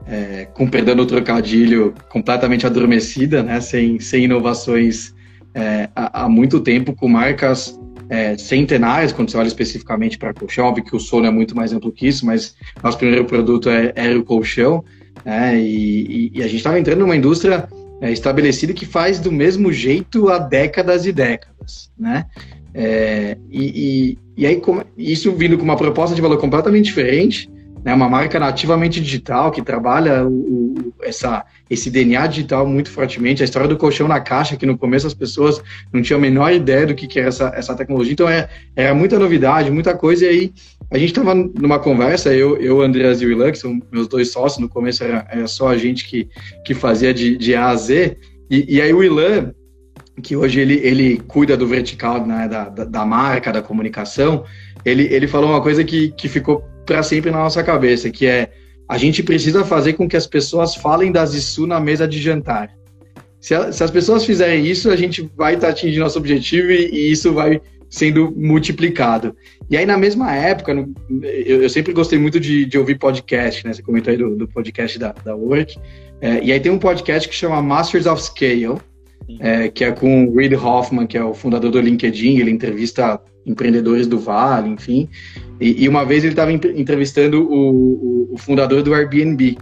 É, com perdendo o trocadilho completamente adormecida, né? Sem, sem inovações é, há, há muito tempo, com marcas é, centenárias, quando você olha especificamente para colchão, óbvio que o sono é muito mais amplo que isso, mas nosso primeiro produto é, era o colchão, né, e, e, a gente estava entrando numa indústria é, estabelecida que faz do mesmo jeito há décadas e décadas, né? É, e, e, e, aí, isso vindo com uma proposta de valor completamente diferente, né, uma marca nativamente digital que trabalha o, o, essa, esse DNA digital muito fortemente. A história do colchão na caixa, que no começo as pessoas não tinham a menor ideia do que, que era essa, essa tecnologia. Então, é, era muita novidade, muita coisa. E aí, a gente estava numa conversa, eu, eu Andreas e o Ilan, que são meus dois sócios, no começo era, era só a gente que, que fazia de, de A a Z. E, e aí, o Ilan, que hoje ele, ele cuida do vertical né, da, da, da marca, da comunicação, ele, ele falou uma coisa que, que ficou para sempre na nossa cabeça, que é a gente precisa fazer com que as pessoas falem da Zissu na mesa de jantar. Se, a, se as pessoas fizerem isso, a gente vai estar tá atingindo nosso objetivo e, e, isso vai sendo multiplicado. E aí, na mesma época, no, eu, eu, sempre gostei muito de, de, ouvir podcast, né? Você comentou aí do, do podcast da, da Work. É, e aí tem um podcast que chama Masters of Scale, é, que é com o Reid Hoffman, que é o fundador do LinkedIn. Ele entrevista empreendedores do Vale, enfim. E, e uma vez ele estava entrevistando o, o, o, fundador do Airbnb.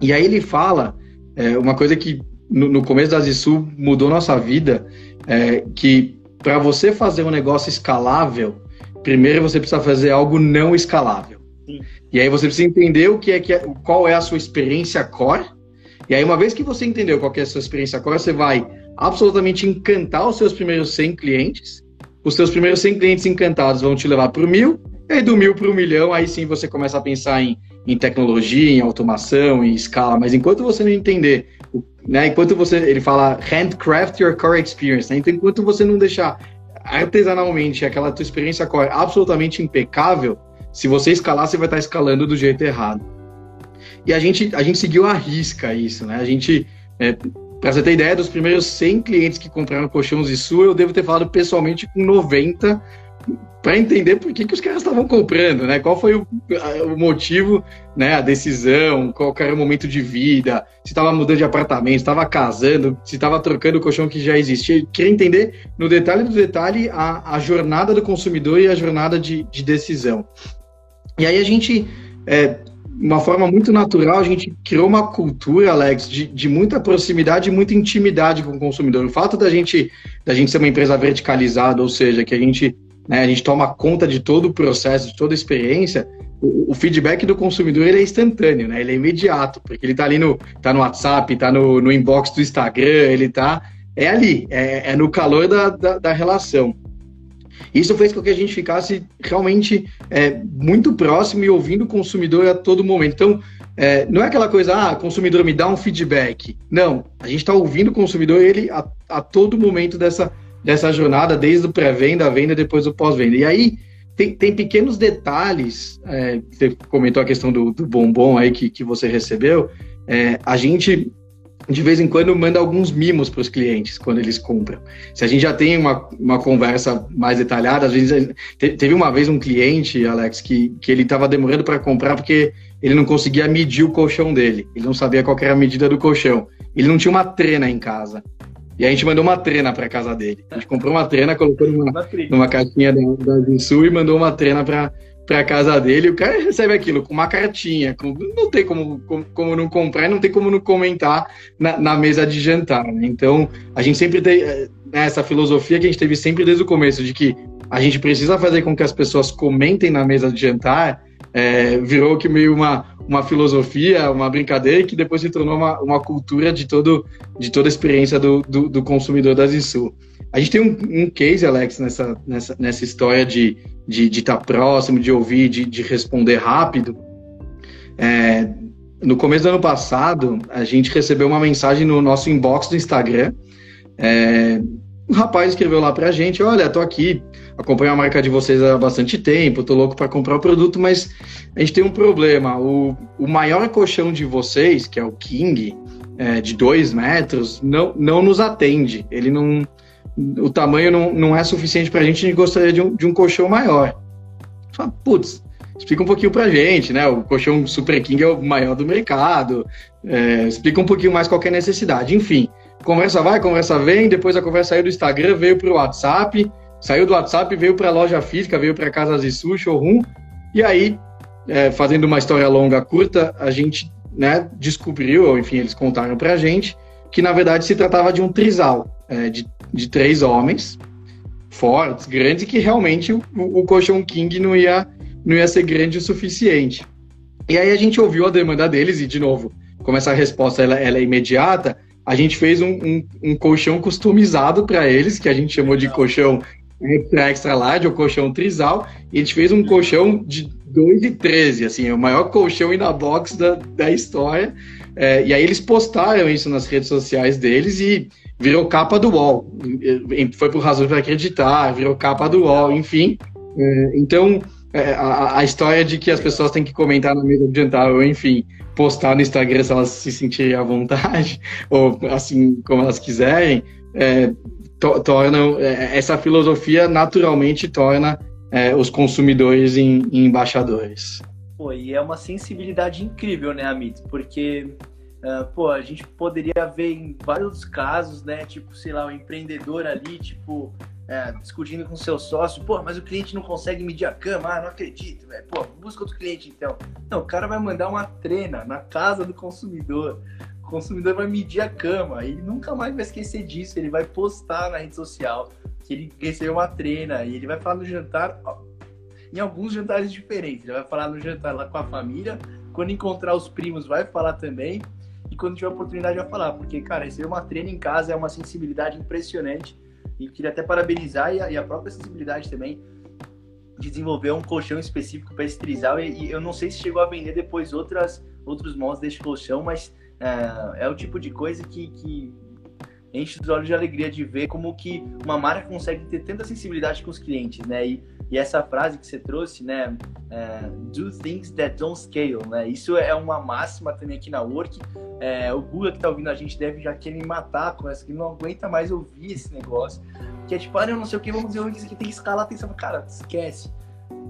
E aí ele fala é, uma coisa que no, no, começo da Zisul mudou nossa vida, é, que para você fazer um negócio escalável, primeiro você precisa fazer algo não escalável. Sim. E aí você precisa entender o que é, que é, qual é a sua experiência core. E aí uma vez que você entendeu qual é a sua experiência core, você vai absolutamente encantar os seus primeiros 100 clientes os seus primeiros 100 clientes encantados vão te levar para o mil, e aí do mil para o milhão, aí sim você começa a pensar em, em tecnologia, em automação, em escala. Mas enquanto você não entender, né, enquanto você, ele fala handcraft your core experience, né, então enquanto você não deixar artesanalmente aquela tua experiência core absolutamente impecável, se você escalar, você vai estar escalando do jeito errado. E a gente, a gente seguiu a risca isso, né? A gente é, para você ter ideia, dos primeiros 100 clientes que compraram colchão Zissu, eu devo ter falado pessoalmente com 90 para entender por que, que os caras estavam comprando, né? Qual foi o, o, motivo, né? A decisão, qual era o momento de vida, se estava mudando de apartamento, estava casando, se estava trocando o colchão que já existia. Eu queria entender no detalhe do detalhe a, a jornada do consumidor e a jornada de, de decisão. E aí a gente é, uma forma muito natural, a gente criou uma cultura, Alex, de, de muita proximidade e muita intimidade com o consumidor. O fato da gente, da gente ser uma empresa verticalizada, ou seja, que a gente, né, a gente toma conta de todo o processo, de toda a experiência, o, o feedback do consumidor ele é instantâneo, né? ele é imediato, porque ele está ali no, tá no WhatsApp, está no, no inbox do Instagram, ele está é ali, é, é no calor da, da, da relação. Isso fez com que a gente ficasse realmente é, muito próximo e ouvindo o consumidor a todo momento. Então, é, não é aquela coisa, ah, consumidor me dá um feedback. Não, a gente está ouvindo o consumidor ele a, a, todo momento dessa, dessa jornada, desde o pré-venda, a venda, depois o pós-venda. E aí tem, tem pequenos detalhes. É, você comentou a questão do, do bombom aí que, que você recebeu. É, a gente de vez em quando manda alguns mimos para os clientes quando eles compram. Se a gente já tem uma, uma conversa mais detalhada, às vezes teve uma vez um cliente, Alex, que, que ele estava demorando para comprar porque ele não conseguia medir o colchão dele. Ele não sabia qual era a medida do colchão. Ele não tinha uma trena em casa. E a gente mandou uma trena para casa dele. A gente comprou uma trena, colocou numa, numa caixinha da, da Sul e mandou uma trena para para casa dele, o cara recebe aquilo com uma cartinha, com, não tem como, como, como, não comprar, não tem como não comentar na, na mesa de jantar. Né? Então, a gente sempre tem eh, né, essa filosofia que a gente teve sempre desde o começo, de que a gente precisa fazer com que as pessoas comentem na mesa de jantar, é, virou que meio uma, uma filosofia, uma brincadeira, que depois se tornou uma, uma cultura de, todo, de toda a experiência do, do, do consumidor da Zissu. A gente tem um, um case, Alex, nessa, nessa, nessa história de estar de, de tá próximo, de ouvir, de, de responder rápido. É, no começo do ano passado, a gente recebeu uma mensagem no nosso inbox do Instagram. É, um rapaz escreveu lá pra gente: Olha, tô aqui, acompanho a marca de vocês há bastante tempo, tô louco para comprar o produto, mas a gente tem um problema. O, o maior colchão de vocês, que é o King, é, de dois metros, não, não nos atende. Ele não o tamanho não, não é suficiente para a gente, a gente gostaria de um, de um colchão maior. Fala, putz, explica um pouquinho para a gente, né? O colchão Super King é o maior do mercado, é, explica um pouquinho mais qual é necessidade. Enfim, conversa vai, conversa vem, depois a conversa saiu do Instagram, veio para o WhatsApp, saiu do WhatsApp, veio para a loja física, veio para Casa Zissu, showroom, e aí, é, fazendo uma história longa, curta, a gente né, descobriu, ou enfim, eles contaram para a gente, que na verdade se tratava de um trisal, é, de de três homens fortes, grandes, que realmente o, o colchão King não ia, não ia ser grande o suficiente. E aí a gente ouviu a demanda deles, e de novo, como essa resposta ela, ela é imediata, a gente fez um, um, um colchão customizado para eles, que a gente chamou de colchão extra, extra large, ou colchão trisal, e a gente fez um colchão de 2,13, assim, é o maior colchão in box da, da história. É, e aí eles postaram isso nas redes sociais deles e virou capa do UOL. Foi por razão de acreditar, virou capa do UOL, enfim. É, então, é, a, a, história de que as pessoas têm que comentar na mesa de jantar, ou enfim, postar no Instagram se elas se sentirem à vontade, [laughs] ou assim como elas quiserem, é, to, é, essa filosofia naturalmente torna é, os consumidores em, em, embaixadores. Pô, e é uma sensibilidade incrível, né, Amit? Porque Uh, pô, a gente poderia ver em vários casos, né? Tipo, sei lá, o empreendedor ali, tipo, é, discutindo com seu sócio, pô, mas o cliente não consegue medir a cama, ah, não acredito, velho. Pô, busca outro cliente então. Não, o cara vai mandar uma trena na casa do consumidor. O consumidor vai medir a cama e nunca mais vai esquecer disso. Ele vai postar na rede social que ele recebeu uma trena e ele vai falar no jantar, em alguns jantares diferentes. Ele vai falar no jantar lá com a família, quando encontrar os primos vai falar também e quando tiver oportunidade vai falar, porque, cara, receber uma treina em casa é uma sensibilidade impressionante e queria até parabenizar e a, própria sensibilidade também de desenvolver um colchão específico para esse trisal e, e, eu não sei se chegou a vender depois outras, outros moldes deste colchão, mas é, é o tipo de coisa que, que enche os olhos de alegria de ver como que uma marca consegue ter tanta sensibilidade com os clientes, né? E, e essa frase que você trouxe, né? É, Do things that don't scale, né? Isso é uma máxima também aqui na Work. É, o Google que tá ouvindo a gente deve já querer me matar com essa, que não aguenta mais ouvir esse negócio. Que é tipo, ah, eu não sei o que, vamos dizer isso aqui tem que escalar atenção. Cara, esquece.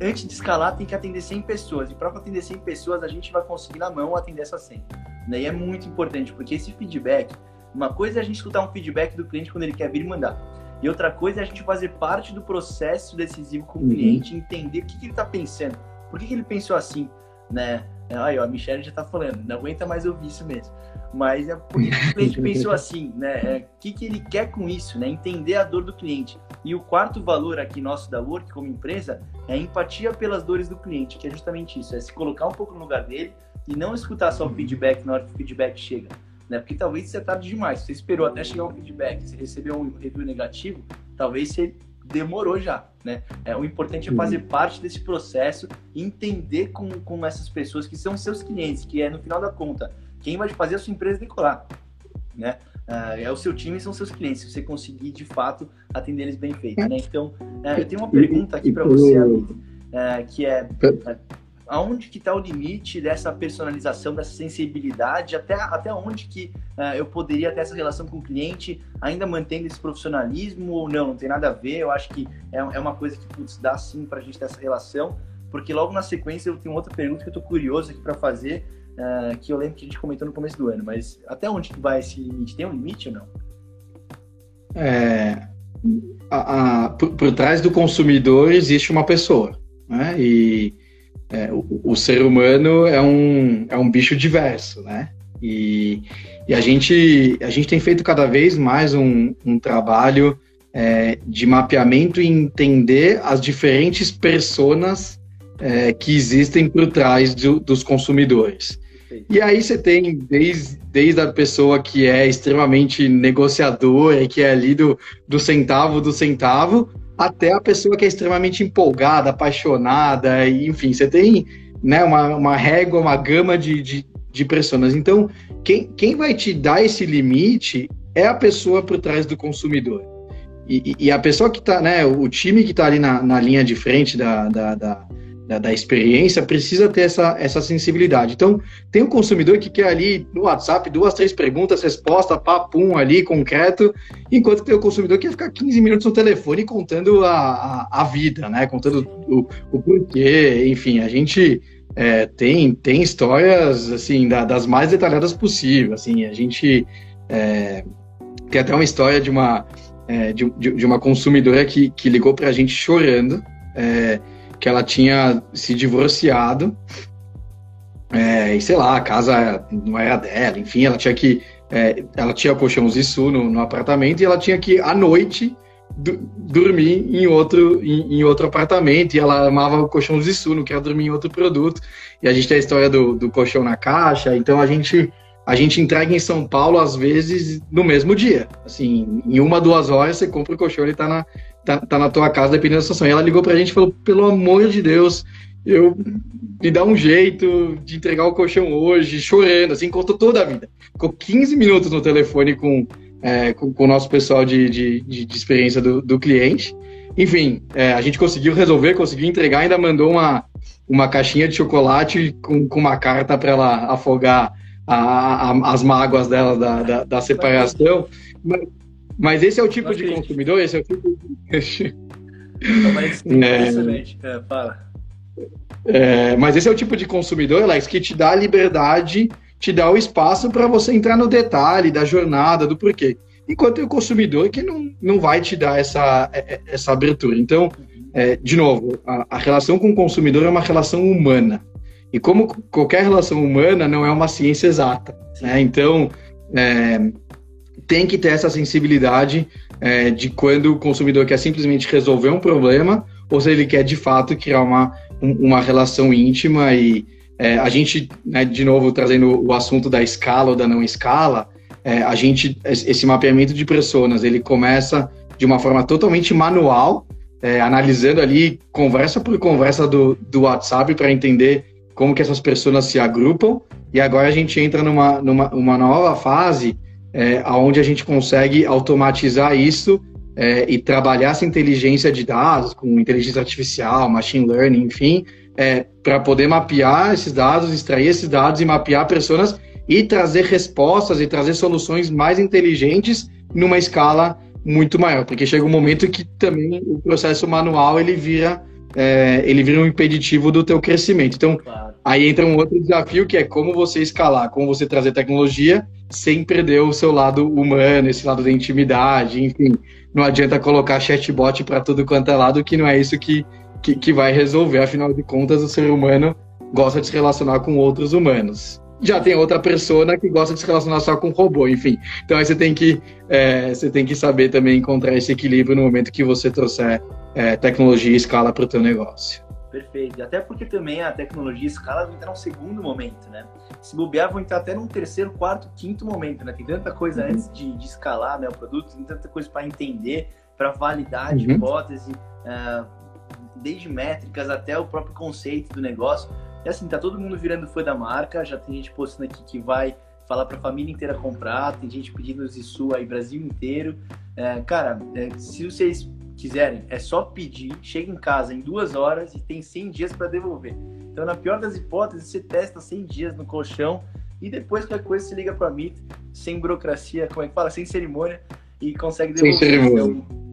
Antes de escalar, tem que atender 100 pessoas. E para atender 100 pessoas, a gente vai conseguir na mão atender essas 100. Né? E é muito importante, porque esse feedback uma coisa é a gente escutar um feedback do cliente quando ele quer vir mandar. E outra coisa é a gente fazer parte do processo decisivo com o uhum. cliente, entender o que, que ele está pensando, por que, que ele pensou assim, né? Aí, ó, a Michelle já está falando, não aguenta mais ouvir isso mesmo. Mas é por que o cliente [laughs] pensou assim, né? O é, que, que ele quer com isso, né? Entender a dor do cliente. E o quarto valor aqui nosso da Work como empresa é a empatia pelas dores do cliente, que é justamente isso, é se colocar um pouco no lugar dele e não escutar só o feedback na hora que o feedback chega né? Porque talvez você tarde demais. Você esperou até chegar um feedback, você recebeu um review negativo, talvez você demorou já, né? É, o importante é fazer parte desse processo, entender com, com essas pessoas que são seus clientes, que é no final da conta quem vai fazer a sua empresa decolar, né? Uh, é o seu time e são seus clientes, se você conseguir de fato atender eles bem feito, né? Então, uh, eu tenho uma pergunta aqui para você, amigo, uh, que é aonde que está o limite dessa personalização, dessa sensibilidade, até, até onde que uh, eu poderia ter essa relação com o cliente, ainda mantendo esse profissionalismo ou não, não tem nada a ver, eu acho que é, é uma coisa que putz, dá sim para a gente ter essa relação, porque logo na sequência eu tenho outra pergunta que eu estou curioso aqui para fazer, uh, que eu lembro que a gente comentou no começo do ano, mas até onde que vai esse limite? Tem um limite ou não? É, a, a, por, por trás do consumidor existe uma pessoa, né? E é, o, o, ser humano é um, é um bicho diverso, né? E, e a, gente, a gente tem feito cada vez mais um, um trabalho é, de mapeamento e entender as diferentes personas é, que existem por trás do, dos consumidores. E aí você tem desde, desde a pessoa que é extremamente negociadora e que é ali do, do centavo do centavo, até a pessoa que é extremamente empolgada, apaixonada, e, enfim, você tem né, uma, uma régua, uma gama de, de, de. Então, quem, quem vai te dar esse limite é a pessoa por trás do consumidor. E, e a pessoa que está, né, o time que está ali na, na linha de frente da, da, da da, da, experiência, precisa ter essa, essa sensibilidade. Então, tem um consumidor que quer ali no WhatsApp duas, três perguntas, resposta, papum ali, concreto, enquanto tem o consumidor que quer ficar 15 minutos no telefone contando a, a, a vida, né? Contando o, o porquê, enfim, a gente é, tem, tem histórias, assim, da, das mais detalhadas possíveis, assim, a gente é, tem até uma história de uma, é, de, de, uma consumidora que, que ligou para a gente chorando, é, que ela tinha se divorciado, é, e sei lá, a casa não era dela, enfim, ela tinha que. É, ela tinha colchão Zissu no, no apartamento e ela tinha que, à noite, dormir em outro, em, em, outro apartamento e ela amava o colchão Zissu, não queria dormir em outro produto. E a gente tem a história do, do colchão na caixa, então a gente a gente entrega em São Paulo às vezes no mesmo dia. Assim, em uma, duas horas você compra o colchão, ele tá na, tá, tá na tua casa, dependendo da situação. E ela ligou pra gente e falou: pelo amor de Deus, eu me dá um jeito de entregar o colchão hoje, chorando, assim, contou toda a vida. Ficou 15 minutos no telefone com, é, com, com, o nosso pessoal de, de, de experiência do, do cliente. enfim, é, a gente conseguiu resolver, conseguiu entregar, ainda mandou uma, uma caixinha de chocolate com, com uma carta para ela afogar a, a, as mágoas dela da, da, da separação. Mas, mas, esse é o tipo de consumidor, esse é o tipo de... Não, mas é, excelente, é, fala. É, mas esse é o tipo de consumidor, Alex, que te dá a liberdade, te dá o espaço para você entrar no detalhe da jornada, do porquê. Enquanto o consumidor que não, não vai te dar essa, é, é, essa abertura. Então, é, de novo, a, a, relação com o consumidor é uma relação humana. E como qualquer relação humana, não é uma ciência exata. Né? Então, é, tem que ter essa sensibilidade é, de quando o consumidor quer simplesmente resolver um problema ou se ele quer de fato criar uma, uma relação íntima e é, a gente, né, de novo, trazendo o assunto da escala ou da não escala, é, a gente, esse mapeamento de personas, ele começa de uma forma totalmente manual, é, analisando ali conversa por conversa do, do WhatsApp para entender como que essas pessoas se agrupam, e agora a gente entra numa, numa uma nova fase é, onde a gente consegue automatizar isso é, e trabalhar essa inteligência de dados com inteligência artificial, machine learning, enfim, é, para poder mapear esses dados, extrair esses dados e mapear pessoas e trazer respostas e trazer soluções mais inteligentes numa escala muito maior, porque chega um momento que também o processo manual ele vira é, ele vira um impeditivo do teu crescimento. Então, claro. aí entra um outro desafio que é como você escalar, como você trazer tecnologia sem perder o seu lado humano, esse lado da intimidade, enfim. Não adianta colocar chatbot para tudo quanto é lado, que não é isso que, que, que vai resolver. Afinal de contas, o ser humano gosta de se relacionar com outros humanos já tem outra pessoa que gosta de se relacionar só com robô, enfim. Então aí você tem que, é, você tem que saber também encontrar esse equilíbrio no momento que você trouxer é, tecnologia e escala para o teu negócio. Perfeito. Até porque também a tecnologia e escala vai entrar num segundo momento, né? Se bobear, vão entrar até num terceiro, quarto, quinto momento, né? Tem tanta coisa uhum. antes de, de, escalar né, o produto, tem tanta coisa para entender, para validar de uhum. hipótese, uh, desde métricas até o próprio conceito do negócio. E assim, tá todo mundo virando fã da marca, já tem gente postando aqui que vai falar para a família inteira comprar, tem gente pedindo Zissu aí Brasil inteiro. É, cara, é, se vocês quiserem, é só pedir, chega em casa em duas horas e tem 100 dias para devolver. Então, na pior das hipóteses, você testa 100 dias no colchão e depois qualquer coisa você liga para mim, sem burocracia, como é que fala, sem cerimônia e consegue devolver. Sem cerimônia. Então,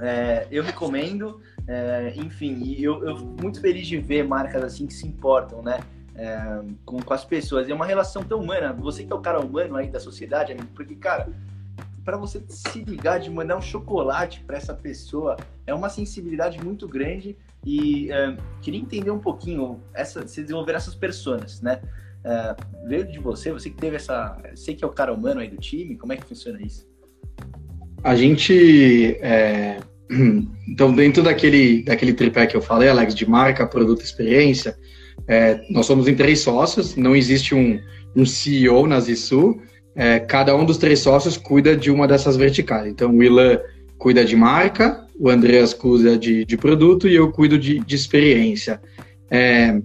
é, eu recomendo. É, enfim, eu, eu fico muito feliz de ver marcas assim que se importam, né? É, com, com as pessoas. É uma relação tão humana. Você que é o cara humano aí da sociedade, amigo, porque, cara, para você se ligar de mandar um chocolate para essa pessoa é uma sensibilidade muito grande e é, queria entender um pouquinho essa, se desenvolver essas pessoas, né? É, veio de você, você que teve essa, sei que é o cara humano aí do time, como é que funciona isso? A gente é [clears throat] Então, dentro daquele, daquele tripé que eu falei, Alex, de marca, produto, experiência, é, nós somos em três sócios, não existe um, um CEO na Zissu, é, cada um dos três sócios cuida de uma dessas verticais. Então, o Ilan cuida de marca, o Andreas cuida de, de produto e eu cuido de, de experiência. É,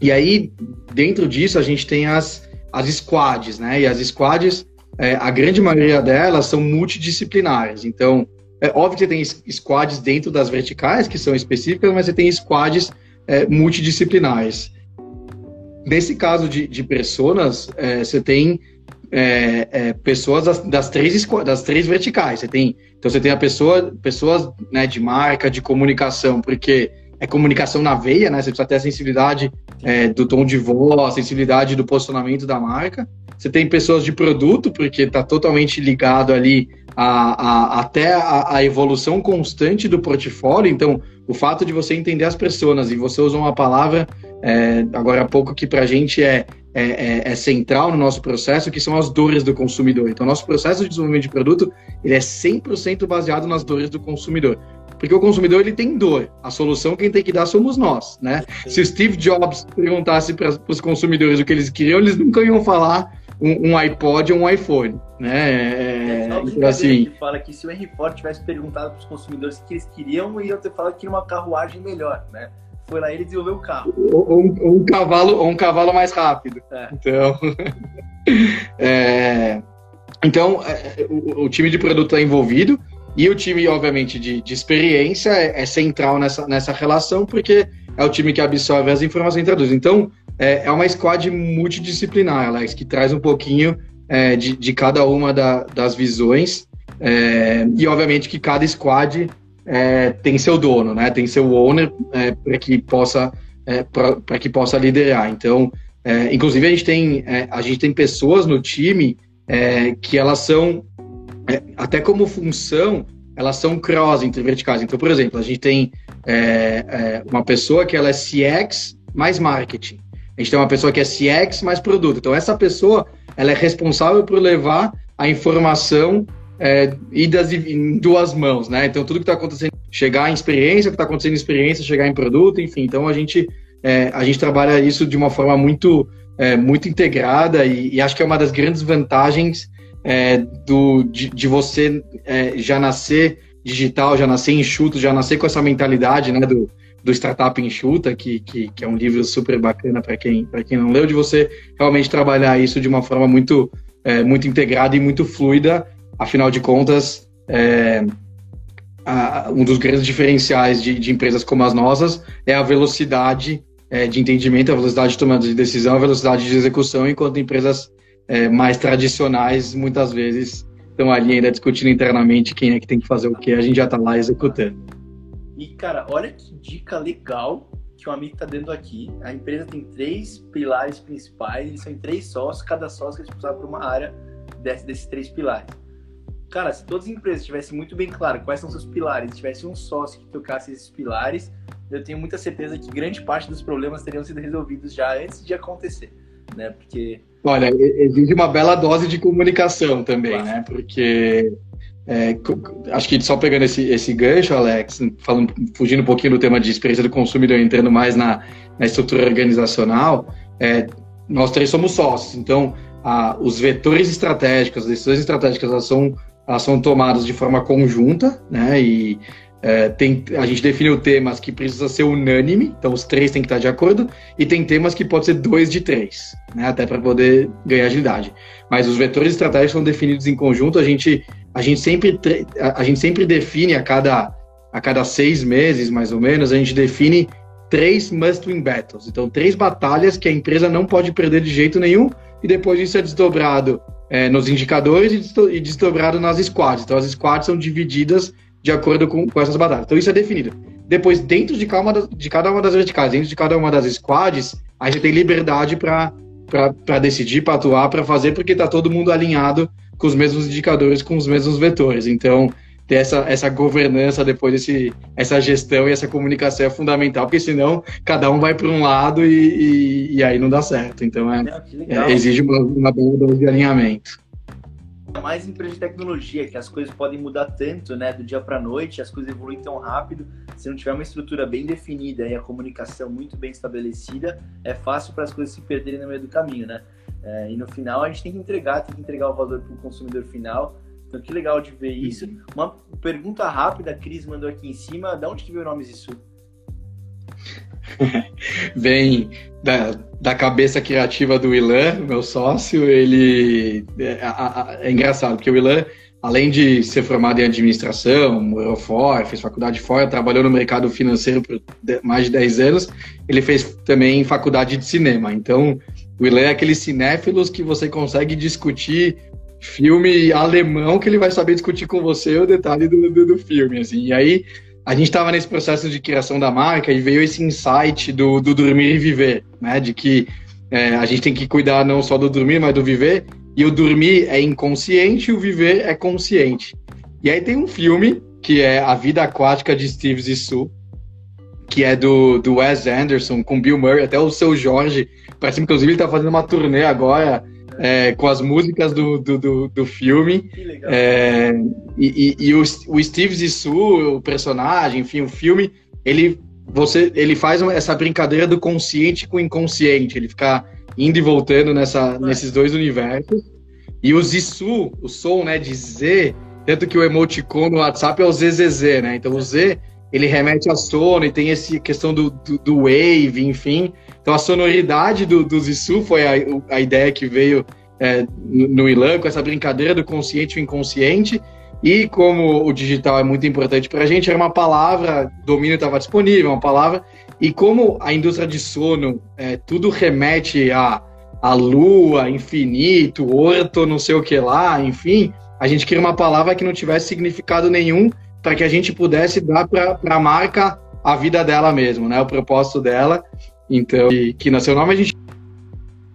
e aí, dentro disso, a gente tem as, as squads, né? E as squads, é, a grande maioria delas são multidisciplinares. Então, é óbvio que você tem squads dentro das verticais, que são específicas, mas você tem squads é, multidisciplinares. Nesse caso de, de personas, é, você tem é, é, pessoas das, das, três, das três verticais. Você tem, então você tem a pessoa, pessoas né, de marca, de comunicação, porque é comunicação na veia, né? Você precisa ter a sensibilidade é, do tom de voz, a sensibilidade do posicionamento da marca. Você tem pessoas de produto, porque está totalmente ligado ali a, a, até a, a, evolução constante do portfólio. Então, o fato de você entender as pessoas e você usou uma palavra é, agora há pouco que para a gente é, é, é, é, central no nosso processo, que são as dores do consumidor. Então, nosso processo de desenvolvimento de produto ele é 100% baseado nas dores do consumidor. Porque o consumidor ele tem dor. A solução quem tem que dar somos nós, né? Se o Steve Jobs perguntasse para os consumidores o que eles queriam, eles nunca iam falar um, um iPod ou um iPhone, né? É, é então, assim, fala que se o Henry Ford tivesse perguntado para os consumidores o que eles queriam, iam ter falado que queria uma carruagem melhor, né? Foi lá ele desenvolveu o carro. Ou um, um, cavalo, ou um cavalo mais rápido. É. Então, [laughs] é, então é, o, o, time de produto está envolvido. E o time, obviamente, de, de experiência é, é, central nessa, nessa relação, porque é o time que absorve as informações e traduz. Então, é, é uma squad multidisciplinar, Alex, que traz um pouquinho é, de, de cada uma da, das visões. E, obviamente, que cada squad é, tem seu dono, né? Tem seu owner é, para que possa para que possa liderar. Então, inclusive a gente tem a gente tem pessoas no time que elas são é, até como função, elas são cross entre verticais. Então, por exemplo, a gente tem é, é, uma pessoa que ela é CX mais marketing. A gente tem uma pessoa que é CX mais produto. Então, essa pessoa ela é responsável por levar a informação é, idas em duas mãos, né? Então, tudo que está acontecendo, chegar em experiência, o que está acontecendo em experiência, chegar em produto, enfim. Então, a gente, é, a gente trabalha isso de uma forma muito, é, muito integrada e, e acho que é uma das grandes vantagens é, do, de, de você é, já nascer digital, já nascer enxuto, já nascer com essa mentalidade né, do, do Startup Enxuta, que, que, que é um livro super bacana para quem, quem não leu, de você realmente trabalhar isso de uma forma muito, é, muito integrada e muito fluida. Afinal de contas, é, a, um dos grandes diferenciais de, de, empresas como as nossas é a velocidade é, de entendimento, a velocidade de tomada de decisão, a velocidade de execução, enquanto empresas é, mais tradicionais, muitas vezes estão ali ainda discutindo internamente quem é que tem que fazer o que, a gente já está lá executando. E, cara, olha que dica legal que o amigo está dando aqui. A empresa tem três pilares principais, eles são em três sócios, cada sócio é responsável por uma área desse, desses três pilares. Cara, se todas as empresas tivessem muito bem claro quais são seus pilares, se tivesse um sócio que tocasse esses pilares, eu tenho muita certeza que grande parte dos problemas teriam sido resolvidos já antes de acontecer, né? Porque Olha, exige uma bela dose de comunicação também, claro. né? Porque é, acho que só pegando esse, esse gancho, Alex, falando, fugindo um pouquinho do tema de experiência do consumidor, entrando mais na, na estrutura organizacional, é, nós três somos sócios, então a, os vetores estratégicos, as decisões estratégicas, elas são, elas são tomadas de forma conjunta, né? E é, tem, a gente definiu temas que precisa ser unânime, então os três têm que estar de acordo, e tem temas que pode ser dois de três, né, até para poder ganhar agilidade. Mas os vetores estratégicos são definidos em conjunto, a gente, a gente, sempre, a gente sempre define a cada, a cada seis meses, mais ou menos, a gente define três must-win battles. Então, três batalhas que a empresa não pode perder de jeito nenhum, e depois isso é desdobrado é, nos indicadores e desdobrado nas squads. Então, as squads são divididas de acordo com, com essas batalhas. Então isso é definido. Depois, dentro de cada, uma das, de cada uma das verticais, dentro de cada uma das squads, a gente tem liberdade para decidir, para atuar, para fazer, porque está todo mundo alinhado com os mesmos indicadores, com os mesmos vetores. Então, ter essa, essa governança depois, desse, essa gestão e essa comunicação é fundamental, porque senão cada um vai para um lado e, e, e, aí não dá certo. Então, é, é exige uma, uma boa de alinhamento mais empresa de tecnologia, que as coisas podem mudar tanto, né, do dia para noite, as coisas evoluem tão rápido. Se não tiver uma estrutura bem definida e a comunicação muito bem estabelecida, é fácil para as coisas se perderem no meio do caminho, né? É, e no final a gente tem que entregar, tem que entregar o valor para o consumidor final. Então que legal de ver isso. Uma pergunta rápida, a Cris mandou aqui em cima, de onde que veio o nome Zissu? [laughs] Vem da, da cabeça criativa do Ilan, meu sócio. Ele é, é, engraçado, porque o Ilan, além de ser formado em administração, morou fora, fez faculdade fora, trabalhou no mercado financeiro por mais de 10 anos, ele fez também faculdade de cinema. Então, o Ilan é aquele cinéfilos que você consegue discutir filme alemão que ele vai saber discutir com você o detalhe do, do, do filme, assim. E aí a gente estava nesse processo de criação da marca e veio esse insight do, do dormir e viver, né? De que é, a gente tem que cuidar não só do dormir, mas do viver. E o dormir é inconsciente e o viver é consciente. E aí tem um filme que é A Vida Aquática de Steve Zissou, que é do, do Wes Anderson com Bill Murray, até o seu Jorge. Parece inclusive ele está fazendo uma turnê agora é, com as músicas do, do, do, do filme. É, e, e, e, o, o Steve Zissou, o personagem, enfim, o filme, ele, você, ele faz essa brincadeira do consciente com o inconsciente. Ele fica indo e voltando nessa, nesses dois universos. E o Zissou, o som né, de Z, tanto que o emoticon no WhatsApp é o ZZZ, né? Então o Z ele remete a sono e tem essa questão do, do, do, wave, enfim. Então a sonoridade do, do Zissou foi a, a ideia que veio é, no Ilan, com essa brincadeira do consciente e inconsciente. E como o digital é muito importante para a gente, era uma palavra, domínio estava disponível, uma palavra. E como a indústria de sono, é, tudo remete a, a lua, infinito, orto, não sei o que lá, enfim, a gente queria uma palavra que não tivesse significado nenhum para que a gente pudesse dar para a marca a vida dela mesmo, né? O propósito dela. Então, que, que no seu nome a gente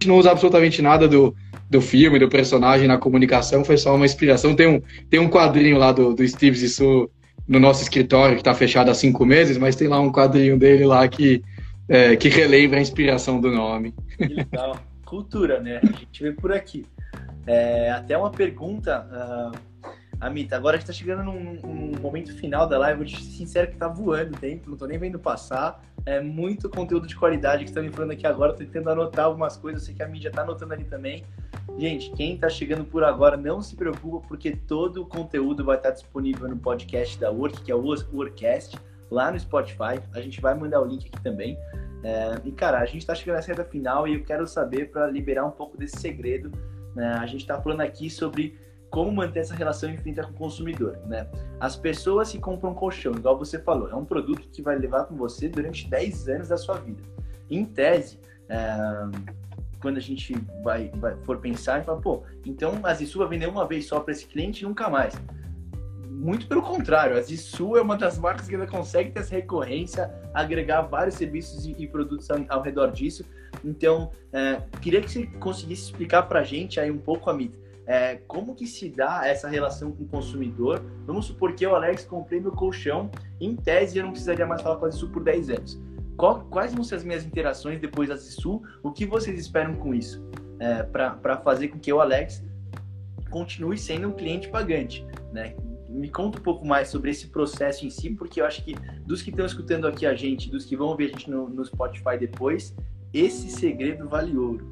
não usa absolutamente nada do, do filme, do personagem na comunicação, foi só uma inspiração. Tem um, tem um quadrinho lá do, do Steve Zissou no nosso escritório, que está fechado há cinco meses, mas tem lá um quadrinho dele lá que, é, que relembra a inspiração do nome. Que legal. Cultura, né? A gente vê por aqui. É, até uma pergunta, uh, Amita, agora a gente tá chegando num, num, momento final da live, vou te ser sincero que tá voando o tempo, não tô nem vendo passar. É muito conteúdo de qualidade que tá me falando aqui agora, tô tentando anotar algumas coisas, sei que a mídia tá anotando ali também. Gente, quem está chegando por agora, não se preocupa, porque todo o conteúdo vai estar disponível no podcast da Work, que é o Workcast, lá no Spotify. A gente vai mandar o link aqui também. É, e, cara, a gente está chegando na reta final e eu quero saber, para liberar um pouco desse segredo, né, a gente está falando aqui sobre como manter essa relação infinita com o consumidor, né? As pessoas que compram colchão, igual você falou, é um produto que vai levar com você durante 10 anos da sua vida. Em tese, é quando a gente vai, vai for pensar e falar, pô, então a Zissu vai vender uma vez só para esse cliente e nunca mais. Muito pelo contrário, a Zissu é uma das marcas que ainda consegue ter essa recorrência, agregar vários serviços e, e produtos ao, ao, redor disso. Então, é, queria que você conseguisse explicar para a gente aí um pouco, Amit, é, como que se dá essa relação com o consumidor. Vamos supor que eu, Alex, comprei meu colchão, em tese eu não precisaria mais falar com a Zissu por 10 anos qual, quais vão ser as minhas interações depois da CISU? O que vocês esperam com isso? É, para fazer com que o Alex continue sendo um cliente pagante, né? Me conta um pouco mais sobre esse processo em si, porque eu acho que dos que estão escutando aqui a gente, dos que vão ouvir a gente no, no Spotify depois, esse segredo vale ouro.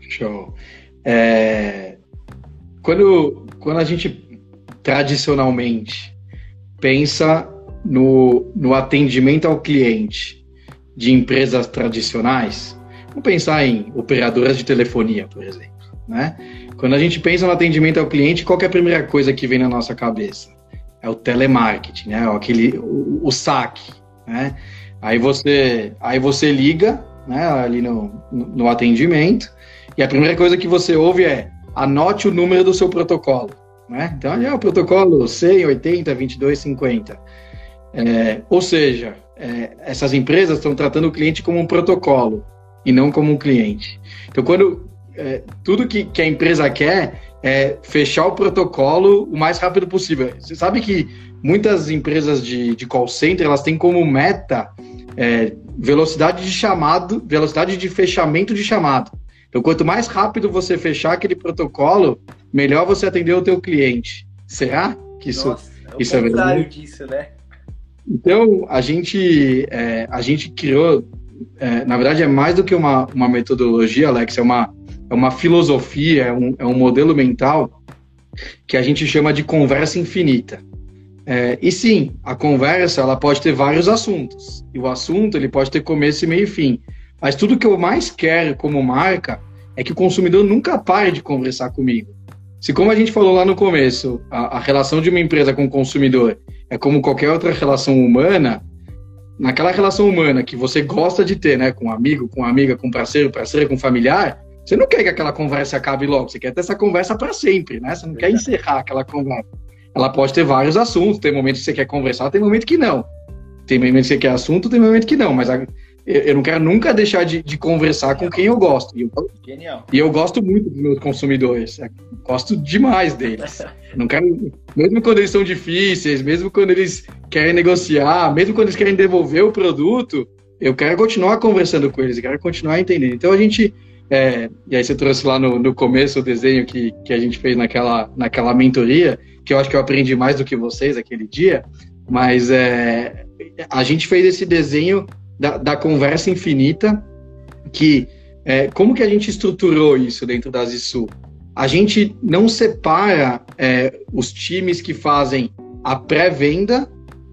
Show. É... Quando, quando a gente tradicionalmente pensa no, no atendimento ao cliente de empresas tradicionais, vamos pensar em operadoras de telefonia, por exemplo. Né? Quando a gente pensa no atendimento ao cliente, qual é a primeira coisa que vem na nossa cabeça? É o telemarketing, né? Aquele, o, o saque, né? Aí você, aí você liga, né? Ali no, no atendimento e a primeira coisa que você ouve é anote o número do seu protocolo, né? Então, é o protocolo 100, 80, 22, 50. É, ou seja, é, essas empresas estão tratando o cliente como um protocolo e não como um cliente. Então, quando é, tudo que, que, a empresa quer é fechar o protocolo o mais rápido possível. Você sabe que muitas empresas de, de call center elas têm como meta é, velocidade de chamado, velocidade de fechamento de chamado. Então, quanto mais rápido você fechar aquele protocolo, melhor você atender o teu cliente. Será que isso, Nossa, é isso é verdade? disso, né? Então, a gente, é, a gente criou, é, na verdade, é mais do que uma, uma metodologia, Alex, é uma, é uma filosofia, é um, é um modelo mental que a gente chama de conversa infinita. É, e sim, a conversa ela pode ter vários assuntos. E o assunto ele pode ter começo, meio e fim. Mas tudo que eu mais quero como marca é que o consumidor nunca pare de conversar comigo. Se, como a gente falou lá no começo, a, a relação de uma empresa com o consumidor é como qualquer outra relação humana, naquela relação humana que você gosta de ter, né, com um amigo, com amiga, com parceiro, parceira, com familiar, você não quer que aquela conversa acabe logo, você quer ter essa conversa para sempre, né? Você não quer encerrar aquela conversa. Ela pode ter vários assuntos, tem momentos que você quer conversar, tem momentos que não. Tem momentos que você quer assunto, tem momentos que não, mas a, eu não quero nunca deixar de, de conversar com quem eu gosto. E eu, Genial. E eu gosto muito dos meus consumidores. É, gosto demais deles. [laughs] não quero, mesmo quando eles são difíceis, mesmo quando eles querem negociar, mesmo quando eles querem devolver o produto, eu quero continuar conversando com eles, eu quero continuar entendendo. Então a gente. É, e aí você trouxe lá no, no começo o desenho que, que a gente fez naquela, naquela mentoria, que eu acho que eu aprendi mais do que vocês aquele dia, mas é, a gente fez esse desenho da, da conversa infinita, que é, como que a gente estruturou isso dentro da Zissu? A gente não separa é, os times que fazem a pré-venda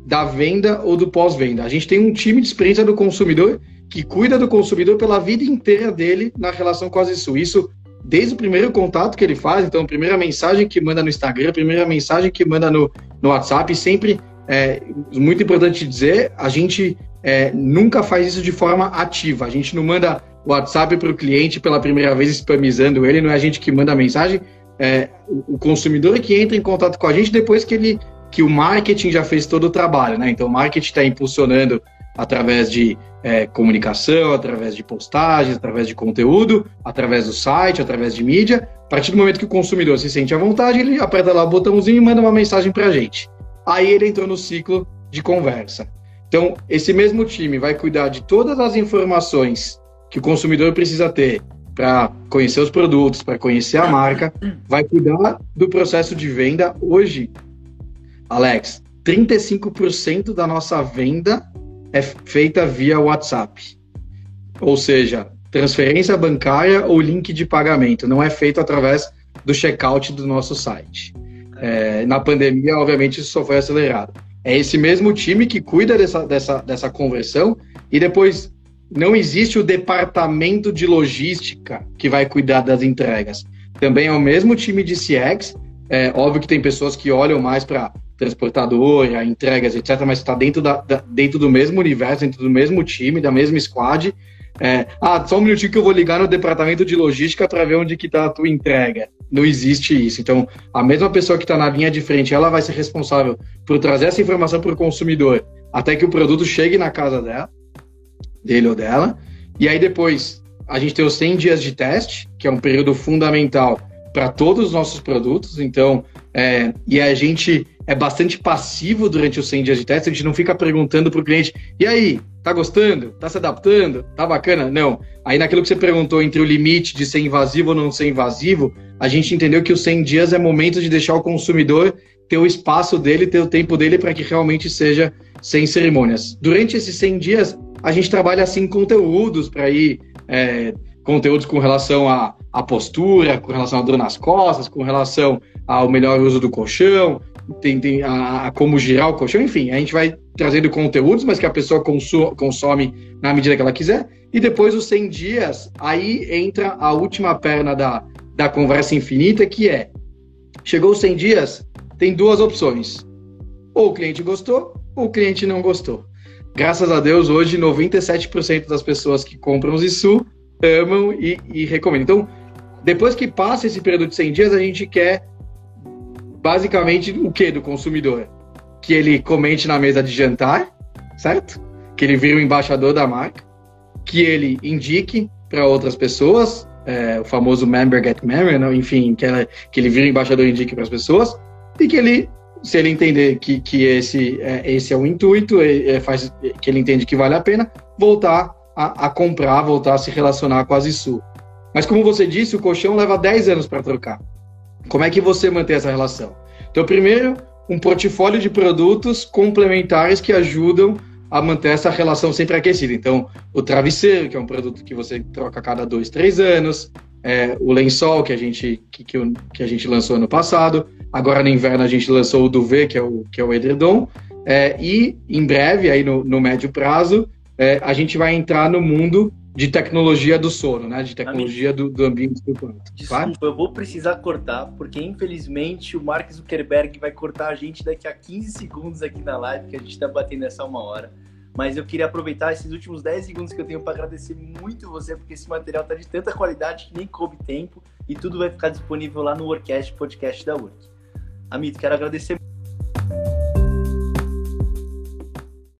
da venda ou do pós-venda. A gente tem um time de experiência do consumidor que cuida do consumidor pela vida inteira dele na relação com a Zissu. Isso desde o primeiro contato que ele faz, então, a primeira mensagem que manda no Instagram, a primeira mensagem que manda no, no WhatsApp, sempre, é, muito importante dizer, a gente é, nunca faz isso de forma ativa, a gente não manda WhatsApp para o cliente pela primeira vez spamizando ele, não é a gente que manda a mensagem, é o consumidor que entra em contato com a gente depois que ele que o marketing já fez todo o trabalho, né? Então o marketing está impulsionando através de é, comunicação, através de postagens, através de conteúdo, através do site, através de mídia. A partir do momento que o consumidor se sente à vontade, ele aperta lá o botãozinho e manda uma mensagem para a gente. Aí ele entrou no ciclo de conversa. Então, esse mesmo time vai cuidar de todas as informações que o consumidor precisa ter para conhecer os produtos, para conhecer a marca, vai cuidar do processo de venda. Hoje, Alex, 35% da nossa venda é feita via WhatsApp. Ou seja, transferência bancária ou link de pagamento. Não é feito através do checkout do nosso site. É, na pandemia, obviamente, isso só foi acelerado. É esse mesmo time que cuida dessa, dessa, dessa conversão e depois não existe o departamento de logística que vai cuidar das entregas. Também é o mesmo time de CX. É óbvio que tem pessoas que olham mais para transportadora, entregas, etc., mas está dentro, da, dentro do mesmo universo, dentro do mesmo time, da mesma squad. É, ah, só um minutinho que eu vou ligar no departamento de logística para ver onde que está a tua entrega. Não existe isso. Então, a mesma pessoa que está na linha de frente, ela vai ser responsável por trazer essa informação para o consumidor até que o produto chegue na casa dela, dele ou dela. E aí depois a gente tem os 100 dias de teste, que é um período fundamental para todos os nossos produtos. Então, é, e a gente é bastante passivo durante os 100 dias de teste, a gente não fica perguntando para o cliente, e aí, tá gostando? Tá se adaptando? Tá bacana? Não. Aí naquilo que você perguntou entre o limite de ser invasivo ou não ser invasivo, a gente entendeu que os 100 dias é momento de deixar o consumidor ter o espaço dele, ter o tempo dele para que realmente seja sem cerimônias. Durante esses 100 dias, a gente trabalha assim conteúdos para ir é, conteúdos com relação à, à postura, com relação à dor nas costas, com relação ao melhor uso do colchão, tem, tem a, a, como girar o colchão, enfim, a gente vai trazendo conteúdos, mas que a pessoa consu, consome na medida que ela quiser. E depois os 100 dias, aí entra a última perna da, da conversa infinita, que é: chegou os 100 dias, tem duas opções. Ou o cliente gostou, ou o cliente não gostou. Graças a Deus, hoje 97% das pessoas que compram o Zissu amam e, e recomendam. Então, depois que passa esse período de 100 dias, a gente quer basicamente o que do consumidor? Que ele comente na mesa de jantar, certo? Que ele vire o embaixador da marca, que ele indique para outras pessoas, é, o famoso member get member, não? enfim, que, ela, que ele vire o embaixador e indique para as pessoas, e que ele, se ele entender que, que esse, é, esse é o intuito, é, faz, que ele entende que vale a pena, voltar a, a comprar, voltar a se relacionar com a Zissu. Mas como você disse, o colchão leva 10 anos para trocar. Como é que você mantém essa relação? Então, primeiro, um portfólio de produtos complementares que ajudam a manter essa relação sempre aquecida. Então, o travesseiro, que é um produto que você troca a cada dois, três anos, é, o lençol que a gente que, que, que, a gente lançou ano passado. Agora no inverno a gente lançou o duvet, que é o que é o edredom. É, e em breve, aí no, no médio prazo, é, a gente vai entrar no mundo de tecnologia do sono, né? De tecnologia do, do, ambiente do quarto. Desculpa, eu vou precisar cortar, porque infelizmente o Mark Zuckerberg vai cortar a gente daqui a 15 segundos aqui na live, que a gente está batendo essa uma hora. Mas eu queria aproveitar esses últimos 10 segundos que eu tenho para agradecer muito você, porque esse material está de tanta qualidade que nem coube tempo e tudo vai ficar disponível lá no Workcast Podcast da Work. Amito, quero agradecer